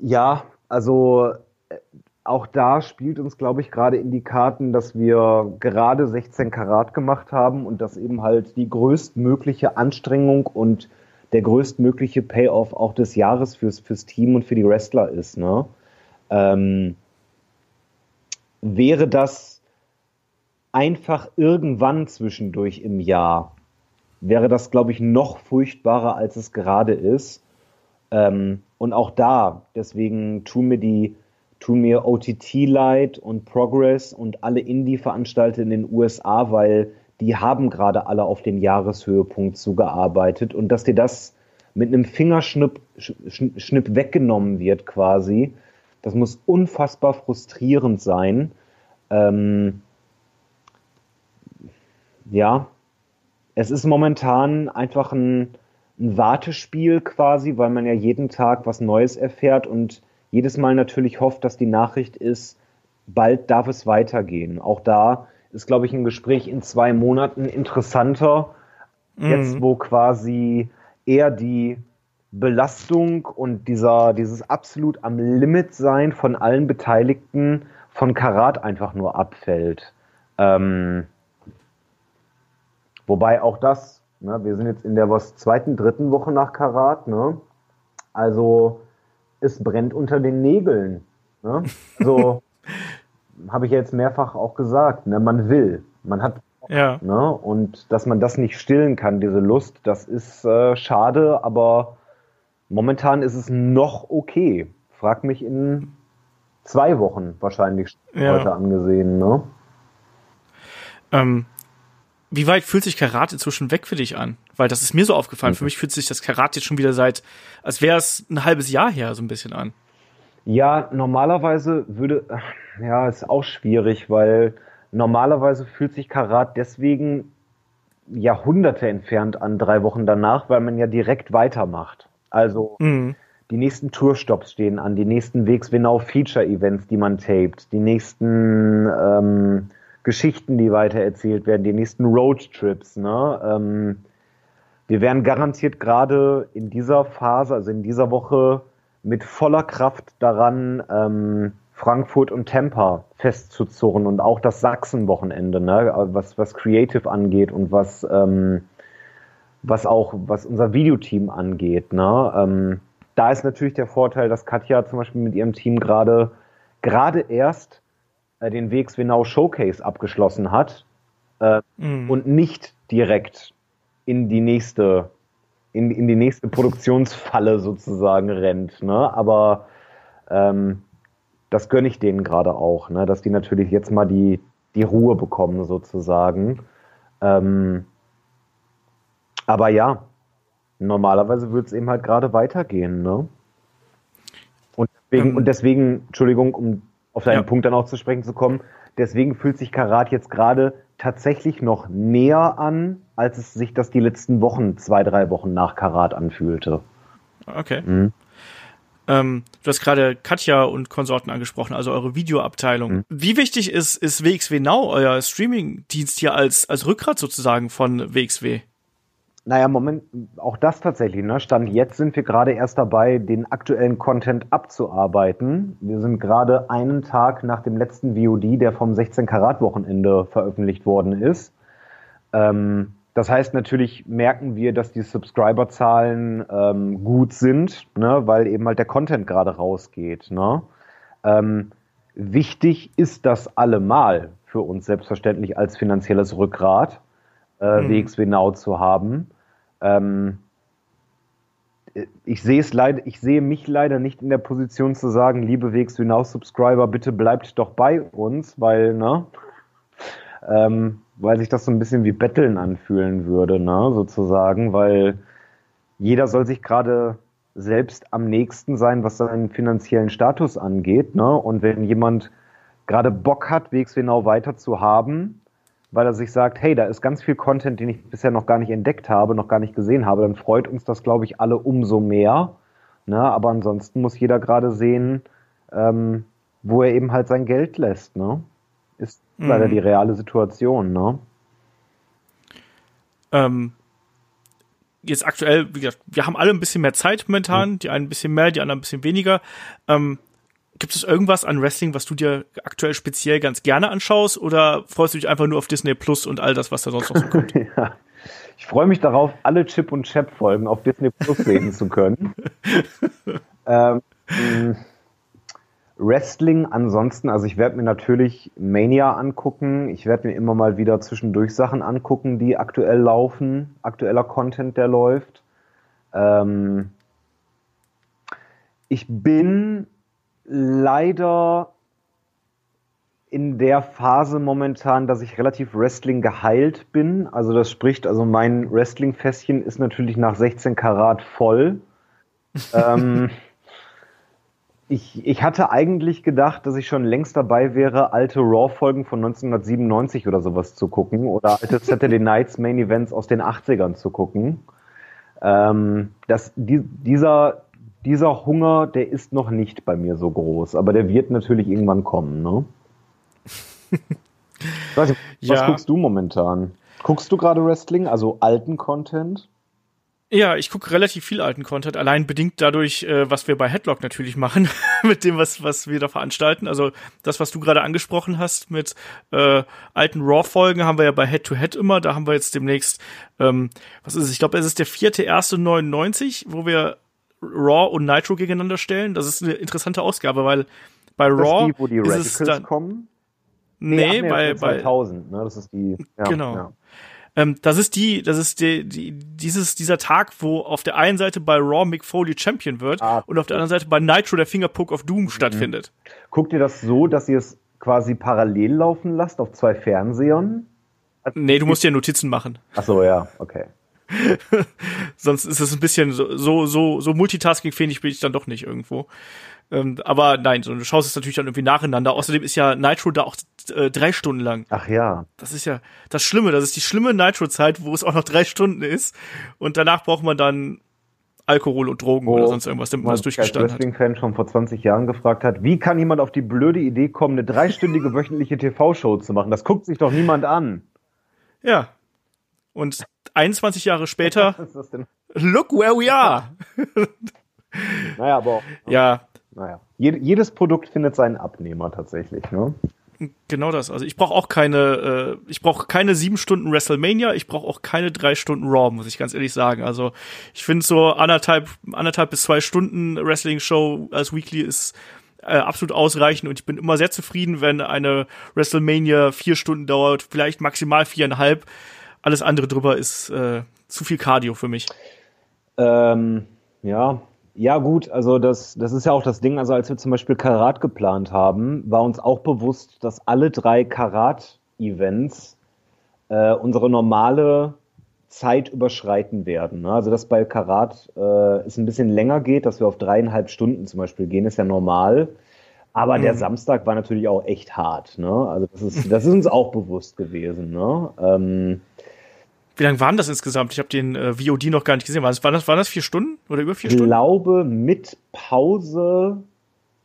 S3: ja, also äh, auch da spielt uns, glaube ich, gerade in die Karten, dass wir gerade 16 Karat gemacht haben und dass eben halt die größtmögliche Anstrengung und der größtmögliche Payoff auch des Jahres fürs, fürs Team und für die Wrestler ist. Ne? Ähm, wäre das einfach irgendwann zwischendurch im Jahr, wäre das, glaube ich, noch furchtbarer, als es gerade ist. Ähm, und auch da, deswegen tun mir die, tun mir OTT leid und Progress und alle Indie-Veranstalter in den USA, weil die haben gerade alle auf den Jahreshöhepunkt zugearbeitet und dass dir das mit einem Fingerschnipp Schnipp weggenommen wird quasi, das muss unfassbar frustrierend sein. Ähm, ja, es ist momentan einfach ein, ein Wartespiel quasi, weil man ja jeden Tag was Neues erfährt und jedes Mal natürlich hofft, dass die Nachricht ist, bald darf es weitergehen. Auch da ist, glaube ich, ein Gespräch in zwei Monaten interessanter, mhm. jetzt wo quasi eher die Belastung und dieser, dieses absolut am Limit sein von allen Beteiligten von Karat einfach nur abfällt. Ähm, wobei auch das, ne, wir sind jetzt in der was zweiten, dritten Woche nach Karat, ne? Also es brennt unter den Nägeln. Ne? So, <laughs> habe ich jetzt mehrfach auch gesagt, ne, man will, man hat
S2: ja.
S3: Ne, und dass man das nicht stillen kann, diese Lust, das ist äh, schade, aber momentan ist es noch okay. Frag mich in zwei Wochen wahrscheinlich ja. heute angesehen. Ne?
S2: Ähm, wie weit fühlt sich Karat inzwischen weg für dich an? Weil das ist mir so aufgefallen. Mhm. Für mich fühlt sich das Karat jetzt schon wieder seit, als wäre es ein halbes Jahr her, so ein bisschen an.
S3: Ja, normalerweise würde, ja, ist auch schwierig, weil normalerweise fühlt sich Karat deswegen Jahrhunderte entfernt an, drei Wochen danach, weil man ja direkt weitermacht. Also mhm. die nächsten Tourstops stehen an, die nächsten Wegs genau Feature-Events, die man taped, die nächsten ähm, Geschichten, die weitererzählt werden, die nächsten Roadtrips. Ne? Ähm, wir werden garantiert gerade in dieser Phase, also in dieser Woche, mit voller Kraft daran, ähm, Frankfurt und Tampa festzuzurren und auch das Sachsen-Wochenende, ne? was, was Creative angeht und was, ähm, was auch was unser Videoteam angeht. Ne? Ähm, da ist natürlich der Vorteil, dass Katja zum Beispiel mit ihrem Team gerade gerade erst äh, den Wegswenau Showcase abgeschlossen hat äh, mhm. und nicht direkt in die nächste in, in die nächste Produktionsfalle sozusagen rennt. Ne? Aber ähm, das gönne ich denen gerade auch, ne? dass die natürlich jetzt mal die, die Ruhe bekommen sozusagen. Ähm, aber ja, normalerweise würde es eben halt gerade weitergehen. Ne? Und deswegen, ähm, und deswegen, Entschuldigung, um auf deinen ja. Punkt dann auch zu sprechen zu kommen, deswegen fühlt sich Karat jetzt gerade tatsächlich noch näher an, als es sich das die letzten Wochen, zwei, drei Wochen nach Karat anfühlte.
S2: Okay. Mhm. Ähm, du hast gerade Katja und Konsorten angesprochen, also eure Videoabteilung. Mhm. Wie wichtig ist, ist WXW Now, euer Streaming-Dienst hier als, als Rückgrat sozusagen von WXW?
S3: Naja, Moment, auch das tatsächlich. Ne? Stand jetzt sind wir gerade erst dabei, den aktuellen Content abzuarbeiten. Wir sind gerade einen Tag nach dem letzten VOD, der vom 16-Karat-Wochenende veröffentlicht worden ist. Ähm, das heißt, natürlich merken wir, dass die Subscriber-Zahlen ähm, gut sind, ne, weil eben halt der Content gerade rausgeht. Ne? Ähm, wichtig ist das allemal für uns selbstverständlich als finanzielles Rückgrat, äh, mhm. WXW Now zu haben. Ähm, ich sehe es leider, ich sehe mich leider nicht in der Position zu sagen, liebe WXW Now Subscriber, bitte bleibt doch bei uns, weil, ne? Ähm, weil sich das so ein bisschen wie Betteln anfühlen würde, ne, sozusagen, weil jeder soll sich gerade selbst am nächsten sein, was seinen finanziellen Status angeht, ne? Und wenn jemand gerade Bock hat, Wegsgenau weiter zu haben, weil er sich sagt, hey, da ist ganz viel Content, den ich bisher noch gar nicht entdeckt habe, noch gar nicht gesehen habe, dann freut uns das, glaube ich, alle umso mehr. Ne? Aber ansonsten muss jeder gerade sehen, ähm, wo er eben halt sein Geld lässt. Ne? Ist mhm. leider die reale Situation, ne?
S2: Ähm, jetzt aktuell, wie gesagt, wir haben alle ein bisschen mehr Zeit momentan, mhm. die einen ein bisschen mehr, die anderen ein bisschen weniger. Ähm, gibt es irgendwas an Wrestling, was du dir aktuell speziell ganz gerne anschaust oder freust du dich einfach nur auf Disney Plus und all das, was da sonst noch so kommt? <laughs> ja.
S3: Ich freue mich darauf, alle Chip und Chap Folgen auf Disney Plus sehen zu können. <laughs> ähm, Wrestling ansonsten, also ich werde mir natürlich Mania angucken. Ich werde mir immer mal wieder zwischendurch Sachen angucken, die aktuell laufen, aktueller Content, der läuft. Ähm ich bin leider in der Phase momentan, dass ich relativ Wrestling geheilt bin. Also das spricht, also mein Wrestling-Fässchen ist natürlich nach 16 Karat voll. <laughs> ähm, ich, ich hatte eigentlich gedacht, dass ich schon längst dabei wäre, alte Raw-Folgen von 1997 oder sowas zu gucken oder alte Saturday <laughs> Nights Main Events aus den 80ern zu gucken. Ähm, das, die, dieser, dieser Hunger, der ist noch nicht bei mir so groß, aber der wird natürlich irgendwann kommen. Ne? <laughs> was ja. guckst du momentan? Guckst du gerade Wrestling, also alten Content?
S2: Ja, ich gucke relativ viel alten Content, allein bedingt dadurch, äh, was wir bei Headlock natürlich machen, <laughs> mit dem, was, was wir da veranstalten. Also das, was du gerade angesprochen hast mit äh, alten Raw-Folgen, haben wir ja bei Head-to-Head -Head immer. Da haben wir jetzt demnächst, ähm, was ist es? Ich glaube, es ist der vierte, erste 99, wo wir Raw und Nitro gegeneinander stellen. Das ist eine interessante Ausgabe, weil bei das Raw
S3: die, wo die ist es dann, kommen?
S2: Nee, nee
S3: bei, 2000, ne? Das ist die.
S2: Ja, genau. Ja. Ähm, das ist die, das ist die, die, dieses, dieser Tag, wo auf der einen Seite bei Raw Mick Foley Champion wird ah, und auf der anderen Seite bei Nitro der Fingerpoke of Doom mhm. stattfindet.
S3: Guckt ihr das so, dass ihr es quasi parallel laufen lasst auf zwei Fernsehern?
S2: Nee, du musst dir Notizen machen.
S3: Ach so, ja, okay. <laughs>
S2: Sonst ist es ein bisschen so, so, so, so multitasking-fähig bin ich dann doch nicht irgendwo. Ähm, aber nein, so, du schaust es natürlich dann irgendwie nacheinander. Außerdem ist ja Nitro da auch äh, drei Stunden lang.
S3: Ach ja.
S2: Das ist ja das Schlimme. Das ist die schlimme Nitro-Zeit, wo es auch noch drei Stunden ist. Und danach braucht man dann Alkohol und Drogen oh, oder sonst irgendwas, damit man das durchgestanden
S3: hat. Wrestling-Fan schon vor 20 Jahren gefragt hat, wie kann jemand auf die blöde Idee kommen, eine dreistündige <laughs> wöchentliche TV-Show zu machen? Das guckt sich doch niemand an.
S2: Ja. Und 21 Jahre später, <laughs> look where we are. <laughs>
S3: naja, aber auch.
S2: Ja.
S3: Naja. Jedes Produkt findet seinen Abnehmer tatsächlich, ne?
S2: Genau das. Also ich brauche auch keine, äh, ich brauche keine sieben Stunden WrestleMania, ich brauche auch keine drei Stunden Raw, muss ich ganz ehrlich sagen. Also ich finde so anderthalb, anderthalb bis zwei Stunden Wrestling-Show als Weekly ist äh, absolut ausreichend und ich bin immer sehr zufrieden, wenn eine WrestleMania vier Stunden dauert, vielleicht maximal viereinhalb. Alles andere drüber ist äh, zu viel Cardio für mich.
S3: Ähm, ja, ja, gut, also das, das ist ja auch das Ding. Also, als wir zum Beispiel Karat geplant haben, war uns auch bewusst, dass alle drei Karat-Events äh, unsere normale Zeit überschreiten werden. Ne? Also, dass bei Karat äh, es ein bisschen länger geht, dass wir auf dreieinhalb Stunden zum Beispiel gehen, ist ja normal. Aber mhm. der Samstag war natürlich auch echt hart. Ne? Also, das ist, das ist uns auch bewusst gewesen. Ne? Ähm,
S2: wie lange waren das insgesamt? Ich habe den äh, VOD noch gar nicht gesehen. War das, waren, das, waren das vier Stunden oder über vier Stunden?
S3: Ich glaube, mit Pause,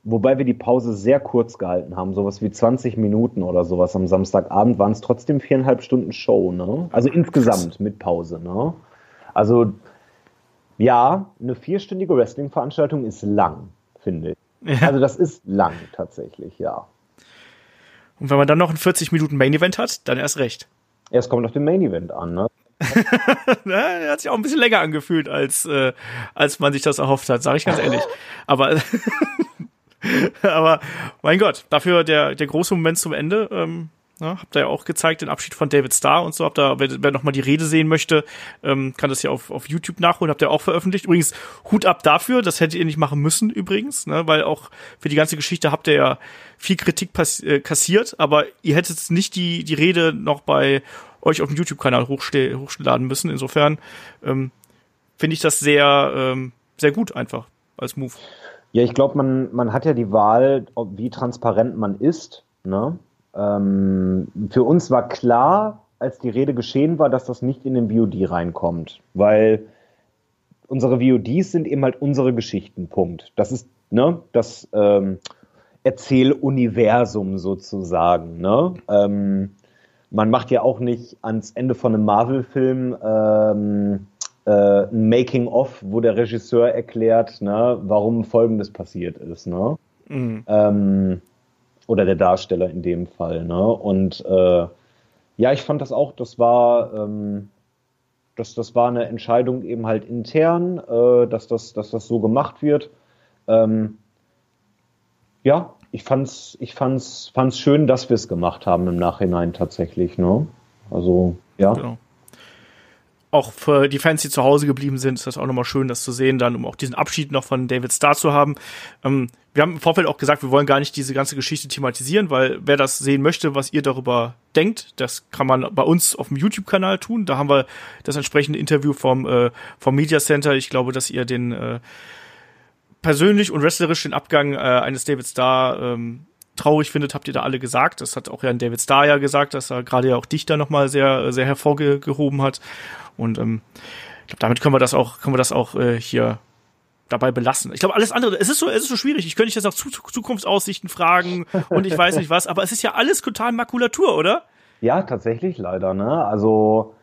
S3: wobei wir die Pause sehr kurz gehalten haben, sowas wie 20 Minuten oder sowas am Samstagabend, waren es trotzdem viereinhalb Stunden Show, ne? Also insgesamt mit Pause, ne? Also ja, eine vierstündige Wrestling-Veranstaltung ist lang, finde ich. Ja. Also das ist lang tatsächlich, ja.
S2: Und wenn man dann noch ein 40 Minuten Main Event hat, dann erst recht.
S3: Ja, es kommt auf den Main Event an, ne?
S2: Ja, <laughs> er hat sich auch ein bisschen länger angefühlt, als, äh, als man sich das erhofft hat, sage ich ganz ehrlich. Aber, <laughs> aber mein Gott, dafür der, der große Moment zum Ende. Ähm, ja, habt ihr ja auch gezeigt, den Abschied von David Starr und so. Habt ihr, wer, wer nochmal die Rede sehen möchte, ähm, kann das ja auf, auf YouTube nachholen. Habt ihr auch veröffentlicht. Übrigens, Hut ab dafür. Das hättet ihr nicht machen müssen, übrigens, ne, weil auch für die ganze Geschichte habt ihr ja viel Kritik äh, kassiert, aber ihr hättet nicht die, die Rede noch bei euch auf dem YouTube-Kanal hochladen müssen. Insofern ähm, finde ich das sehr, ähm, sehr gut einfach als Move.
S3: Ja, ich glaube, man, man hat ja die Wahl, ob, wie transparent man ist. Ne? Ähm, für uns war klar, als die Rede geschehen war, dass das nicht in den VOD reinkommt, weil unsere VODs sind eben halt unsere Geschichten, Punkt. Das ist ne, das ähm, Erzähluniversum sozusagen. Ne? Ähm, man macht ja auch nicht ans Ende von einem Marvel-Film ähm, äh, ein Making-of, wo der Regisseur erklärt, ne, warum Folgendes passiert ist. Ne? Mhm. Ähm, oder der Darsteller in dem Fall. Ne? Und äh, ja, ich fand das auch, das war, ähm, das, das war eine Entscheidung eben halt intern, äh, dass, das, dass das so gemacht wird. Ähm, ja, ich fand's, ich fand's, fand's schön, dass wir es gemacht haben im Nachhinein tatsächlich, ne? Also, ja. Genau.
S2: Auch für die Fans, die zu Hause geblieben sind, ist das auch nochmal schön, das zu sehen, dann, um auch diesen Abschied noch von David Starr zu haben. Ähm, wir haben im Vorfeld auch gesagt, wir wollen gar nicht diese ganze Geschichte thematisieren, weil wer das sehen möchte, was ihr darüber denkt, das kann man bei uns auf dem YouTube-Kanal tun. Da haben wir das entsprechende Interview vom, äh, vom Media Center. Ich glaube, dass ihr den, äh, persönlich und wrestlerisch den Abgang äh, eines David Starr ähm, traurig findet, habt ihr da alle gesagt. Das hat auch ja ein David Starr ja gesagt, dass er gerade ja auch dich da nochmal sehr, sehr hervorgehoben hat. Und ähm, ich glaube, damit können wir das auch, können wir das auch äh, hier dabei belassen. Ich glaube, alles andere, es ist so, es ist so schwierig. Ich könnte dich jetzt auch zu, Zukunftsaussichten fragen und ich weiß nicht was, aber es ist ja alles total Makulatur, oder?
S3: Ja, tatsächlich leider, ne? Also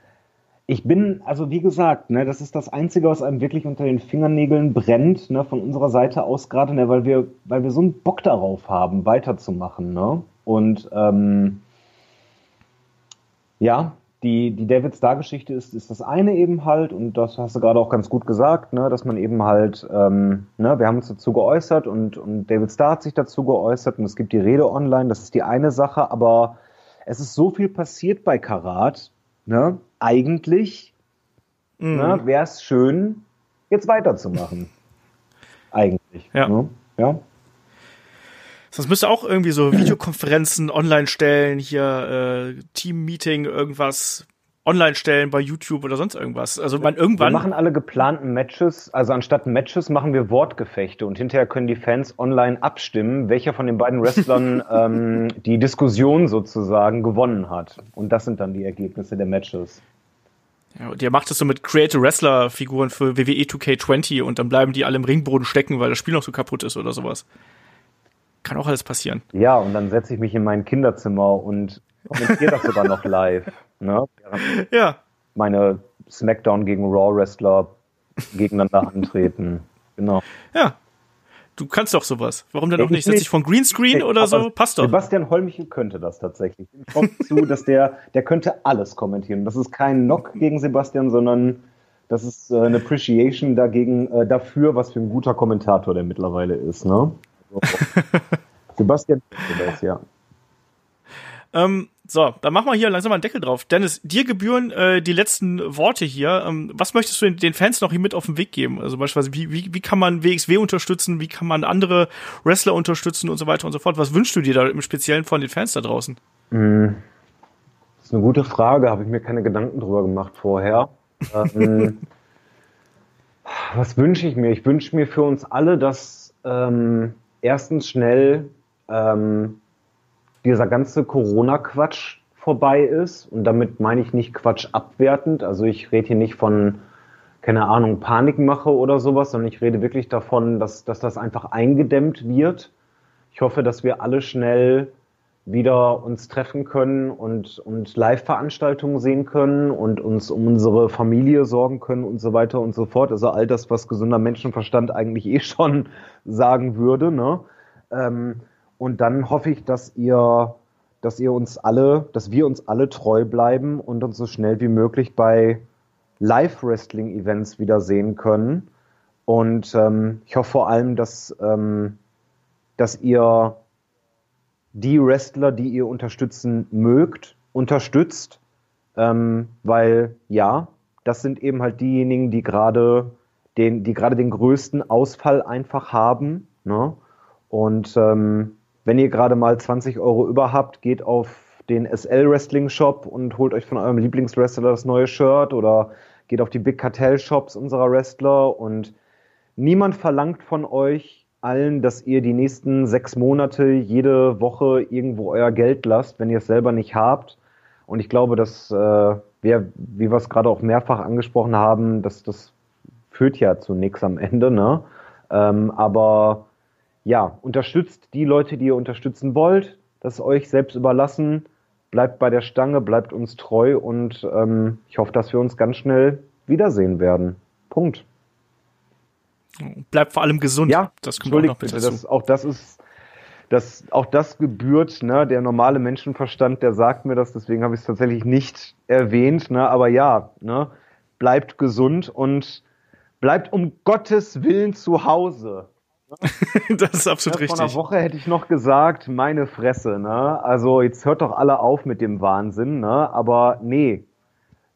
S3: ich bin, also wie gesagt, ne, das ist das Einzige, was einem wirklich unter den Fingernägeln brennt, ne, von unserer Seite aus gerade, ne, weil wir, weil wir so einen Bock darauf haben, weiterzumachen, ne? Und ähm, ja, die, die David Star-Geschichte ist, ist das eine eben halt, und das hast du gerade auch ganz gut gesagt, ne, dass man eben halt, ähm, ne, wir haben uns dazu geäußert und, und David Starr hat sich dazu geäußert und es gibt die Rede online, das ist die eine Sache, aber es ist so viel passiert bei Karat, ne, eigentlich mhm. ne, wäre es schön, jetzt weiterzumachen. <laughs> eigentlich.
S2: Ja.
S3: Ne? ja.
S2: Sonst müsste auch irgendwie so Videokonferenzen online stellen, hier äh, Team-Meeting, irgendwas online stellen bei YouTube oder sonst irgendwas. Also man irgendwann.
S3: Wir machen alle geplanten Matches, also anstatt Matches machen wir Wortgefechte und hinterher können die Fans online abstimmen, welcher von den beiden Wrestlern <laughs> ähm, die Diskussion sozusagen gewonnen hat. Und das sind dann die Ergebnisse der Matches.
S2: Ja, und ihr macht das so mit Creative Wrestler Figuren für WWE 2K20 und dann bleiben die alle im Ringboden stecken, weil das Spiel noch so kaputt ist oder sowas. Kann auch alles passieren.
S3: Ja, und dann setze ich mich in mein Kinderzimmer und kommentiere das sogar noch live. Ne?
S2: Ja.
S3: Meine SmackDown gegen Raw Wrestler gegeneinander antreten. Genau.
S2: Ja. Du kannst doch sowas. Warum denn auch nicht? Setz dich von Greenscreen oder so? Passt doch.
S3: Sebastian Hollmichel könnte das tatsächlich. Ihm kommt zu, <laughs> dass der, der könnte alles kommentieren. Das ist kein Knock gegen Sebastian, sondern das ist äh, eine Appreciation dagegen, äh, dafür, was für ein guter Kommentator der mittlerweile ist. Ne? So. <laughs> Sebastian das, ja.
S2: Ähm, so, dann machen wir hier langsam mal einen Deckel drauf. Dennis, dir gebühren äh, die letzten Worte hier. Ähm, was möchtest du den Fans noch hier mit auf den Weg geben? Also beispielsweise, wie, wie, wie kann man WXW unterstützen? Wie kann man andere Wrestler unterstützen und so weiter und so fort? Was wünschst du dir da im Speziellen von den Fans da draußen?
S3: Mm, das ist eine gute Frage. Habe ich mir keine Gedanken drüber gemacht vorher. ähm, <laughs> was wünsche ich mir? Ich wünsche mir für uns alle, dass ähm, erstens schnell ähm, dieser ganze Corona-Quatsch vorbei ist. Und damit meine ich nicht Quatsch abwertend. Also ich rede hier nicht von, keine Ahnung, Panikmache oder sowas, sondern ich rede wirklich davon, dass, dass das einfach eingedämmt wird. Ich hoffe, dass wir alle schnell wieder uns treffen können und, und Live-Veranstaltungen sehen können und uns um unsere Familie sorgen können und so weiter und so fort. Also all das, was gesunder Menschenverstand eigentlich eh schon <laughs> sagen würde. Ne? Ähm, und dann hoffe ich, dass ihr, dass ihr uns alle, dass wir uns alle treu bleiben und uns so schnell wie möglich bei Live-Wrestling-Events wiedersehen können. Und ähm, ich hoffe vor allem, dass, ähm, dass ihr die Wrestler, die ihr unterstützen mögt, unterstützt, ähm, weil ja, das sind eben halt diejenigen, die gerade den, die gerade den größten Ausfall einfach haben. Ne? Und ähm, wenn ihr gerade mal 20 Euro über habt, geht auf den SL Wrestling Shop und holt euch von eurem Lieblingswrestler das neue Shirt oder geht auf die Big Cartel Shops unserer Wrestler und niemand verlangt von euch allen, dass ihr die nächsten sechs Monate jede Woche irgendwo euer Geld lasst, wenn ihr es selber nicht habt. Und ich glaube, dass äh, wir, wie wir es gerade auch mehrfach angesprochen haben, dass das führt ja zu nichts am Ende, ne? Ähm, aber ja, unterstützt die Leute, die ihr unterstützen wollt. Das ist euch selbst überlassen. Bleibt bei der Stange, bleibt uns treu und ähm, ich hoffe, dass wir uns ganz schnell wiedersehen werden. Punkt.
S2: Bleibt vor allem gesund.
S3: Ja, das kommt auch noch bitte. Das, auch das ist, das, auch das gebührt, ne, der normale Menschenverstand, der sagt mir das, deswegen habe ich es tatsächlich nicht erwähnt, ne, aber ja, ne, bleibt gesund und bleibt um Gottes Willen zu Hause. <laughs>
S2: das ist absolut richtig.
S3: Vor einer Woche hätte ich noch gesagt, meine Fresse, ne? Also jetzt hört doch alle auf mit dem Wahnsinn, ne? Aber nee.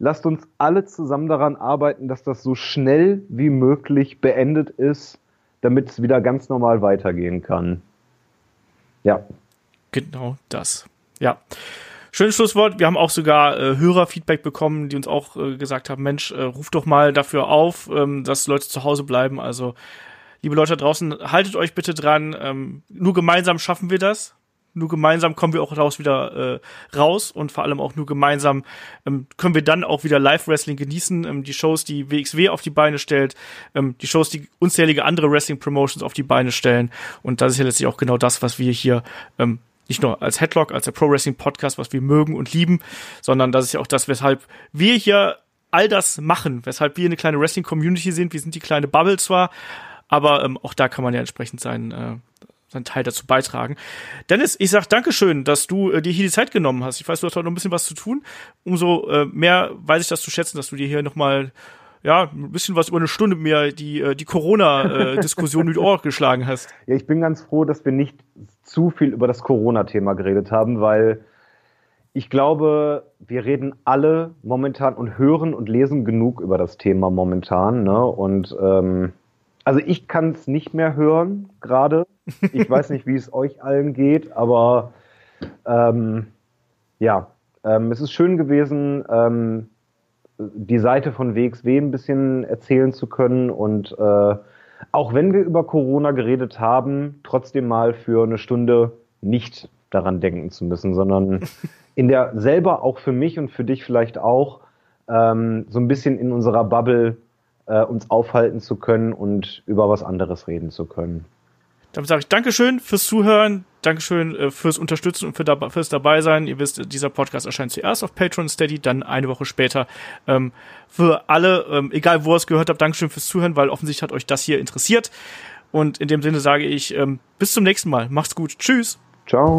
S3: Lasst uns alle zusammen daran arbeiten, dass das so schnell wie möglich beendet ist, damit es wieder ganz normal weitergehen kann. Ja.
S2: Genau das. Ja. Schönes Schlusswort. Wir haben auch sogar äh, Hörerfeedback bekommen, die uns auch äh, gesagt haben, Mensch, äh, ruft doch mal dafür auf, ähm, dass Leute zu Hause bleiben. Also liebe Leute da draußen, haltet euch bitte dran. Ähm, nur gemeinsam schaffen wir das. Nur gemeinsam kommen wir auch daraus wieder äh, raus und vor allem auch nur gemeinsam ähm, können wir dann auch wieder Live-Wrestling genießen. Ähm, die Shows, die WXW auf die Beine stellt, ähm, die Shows, die unzählige andere Wrestling-Promotions auf die Beine stellen. Und das ist ja letztlich auch genau das, was wir hier ähm, nicht nur als Headlock, als der Pro Wrestling Podcast, was wir mögen und lieben, sondern das ist ja auch das, weshalb wir hier all das machen, weshalb wir eine kleine Wrestling Community sind. Wir sind die kleine Bubble zwar, aber ähm, auch da kann man ja entsprechend seinen, äh, seinen Teil dazu beitragen. Dennis, ich sag Dankeschön, dass du äh, dir hier die Zeit genommen hast. Ich weiß, du hast heute noch ein bisschen was zu tun. Umso äh, mehr weiß ich das zu schätzen, dass du dir hier nochmal ja, ein bisschen was über eine Stunde mehr die, äh, die Corona-Diskussion <laughs> mit Ohr geschlagen hast.
S3: Ja, ich bin ganz froh, dass wir nicht zu viel über das Corona-Thema geredet haben, weil ich glaube, wir reden alle momentan und hören und lesen genug über das Thema momentan. Ne? Und ähm, Also ich kann es nicht mehr hören gerade. Ich weiß nicht, wie es <laughs> euch allen geht, aber ähm, ja, ähm, es ist schön gewesen, ähm, die Seite von WXW ein bisschen erzählen zu können und äh, auch wenn wir über Corona geredet haben, trotzdem mal für eine Stunde nicht daran denken zu müssen, sondern <laughs> in der selber auch für mich und für dich vielleicht auch ähm, so ein bisschen in unserer Bubble äh, uns aufhalten zu können und über was anderes reden zu können.
S2: Damit sage ich Dankeschön fürs Zuhören, Dankeschön äh, fürs Unterstützen und für da, fürs Dabeisein. Ihr wisst, dieser Podcast erscheint zuerst auf Patreon Steady, dann eine Woche später. Ähm, für alle, ähm, egal wo ihr es gehört habt, Dankeschön fürs Zuhören, weil offensichtlich hat euch das hier interessiert. Und in dem Sinne sage ich ähm, bis zum nächsten Mal. Macht's gut. Tschüss.
S3: Ciao.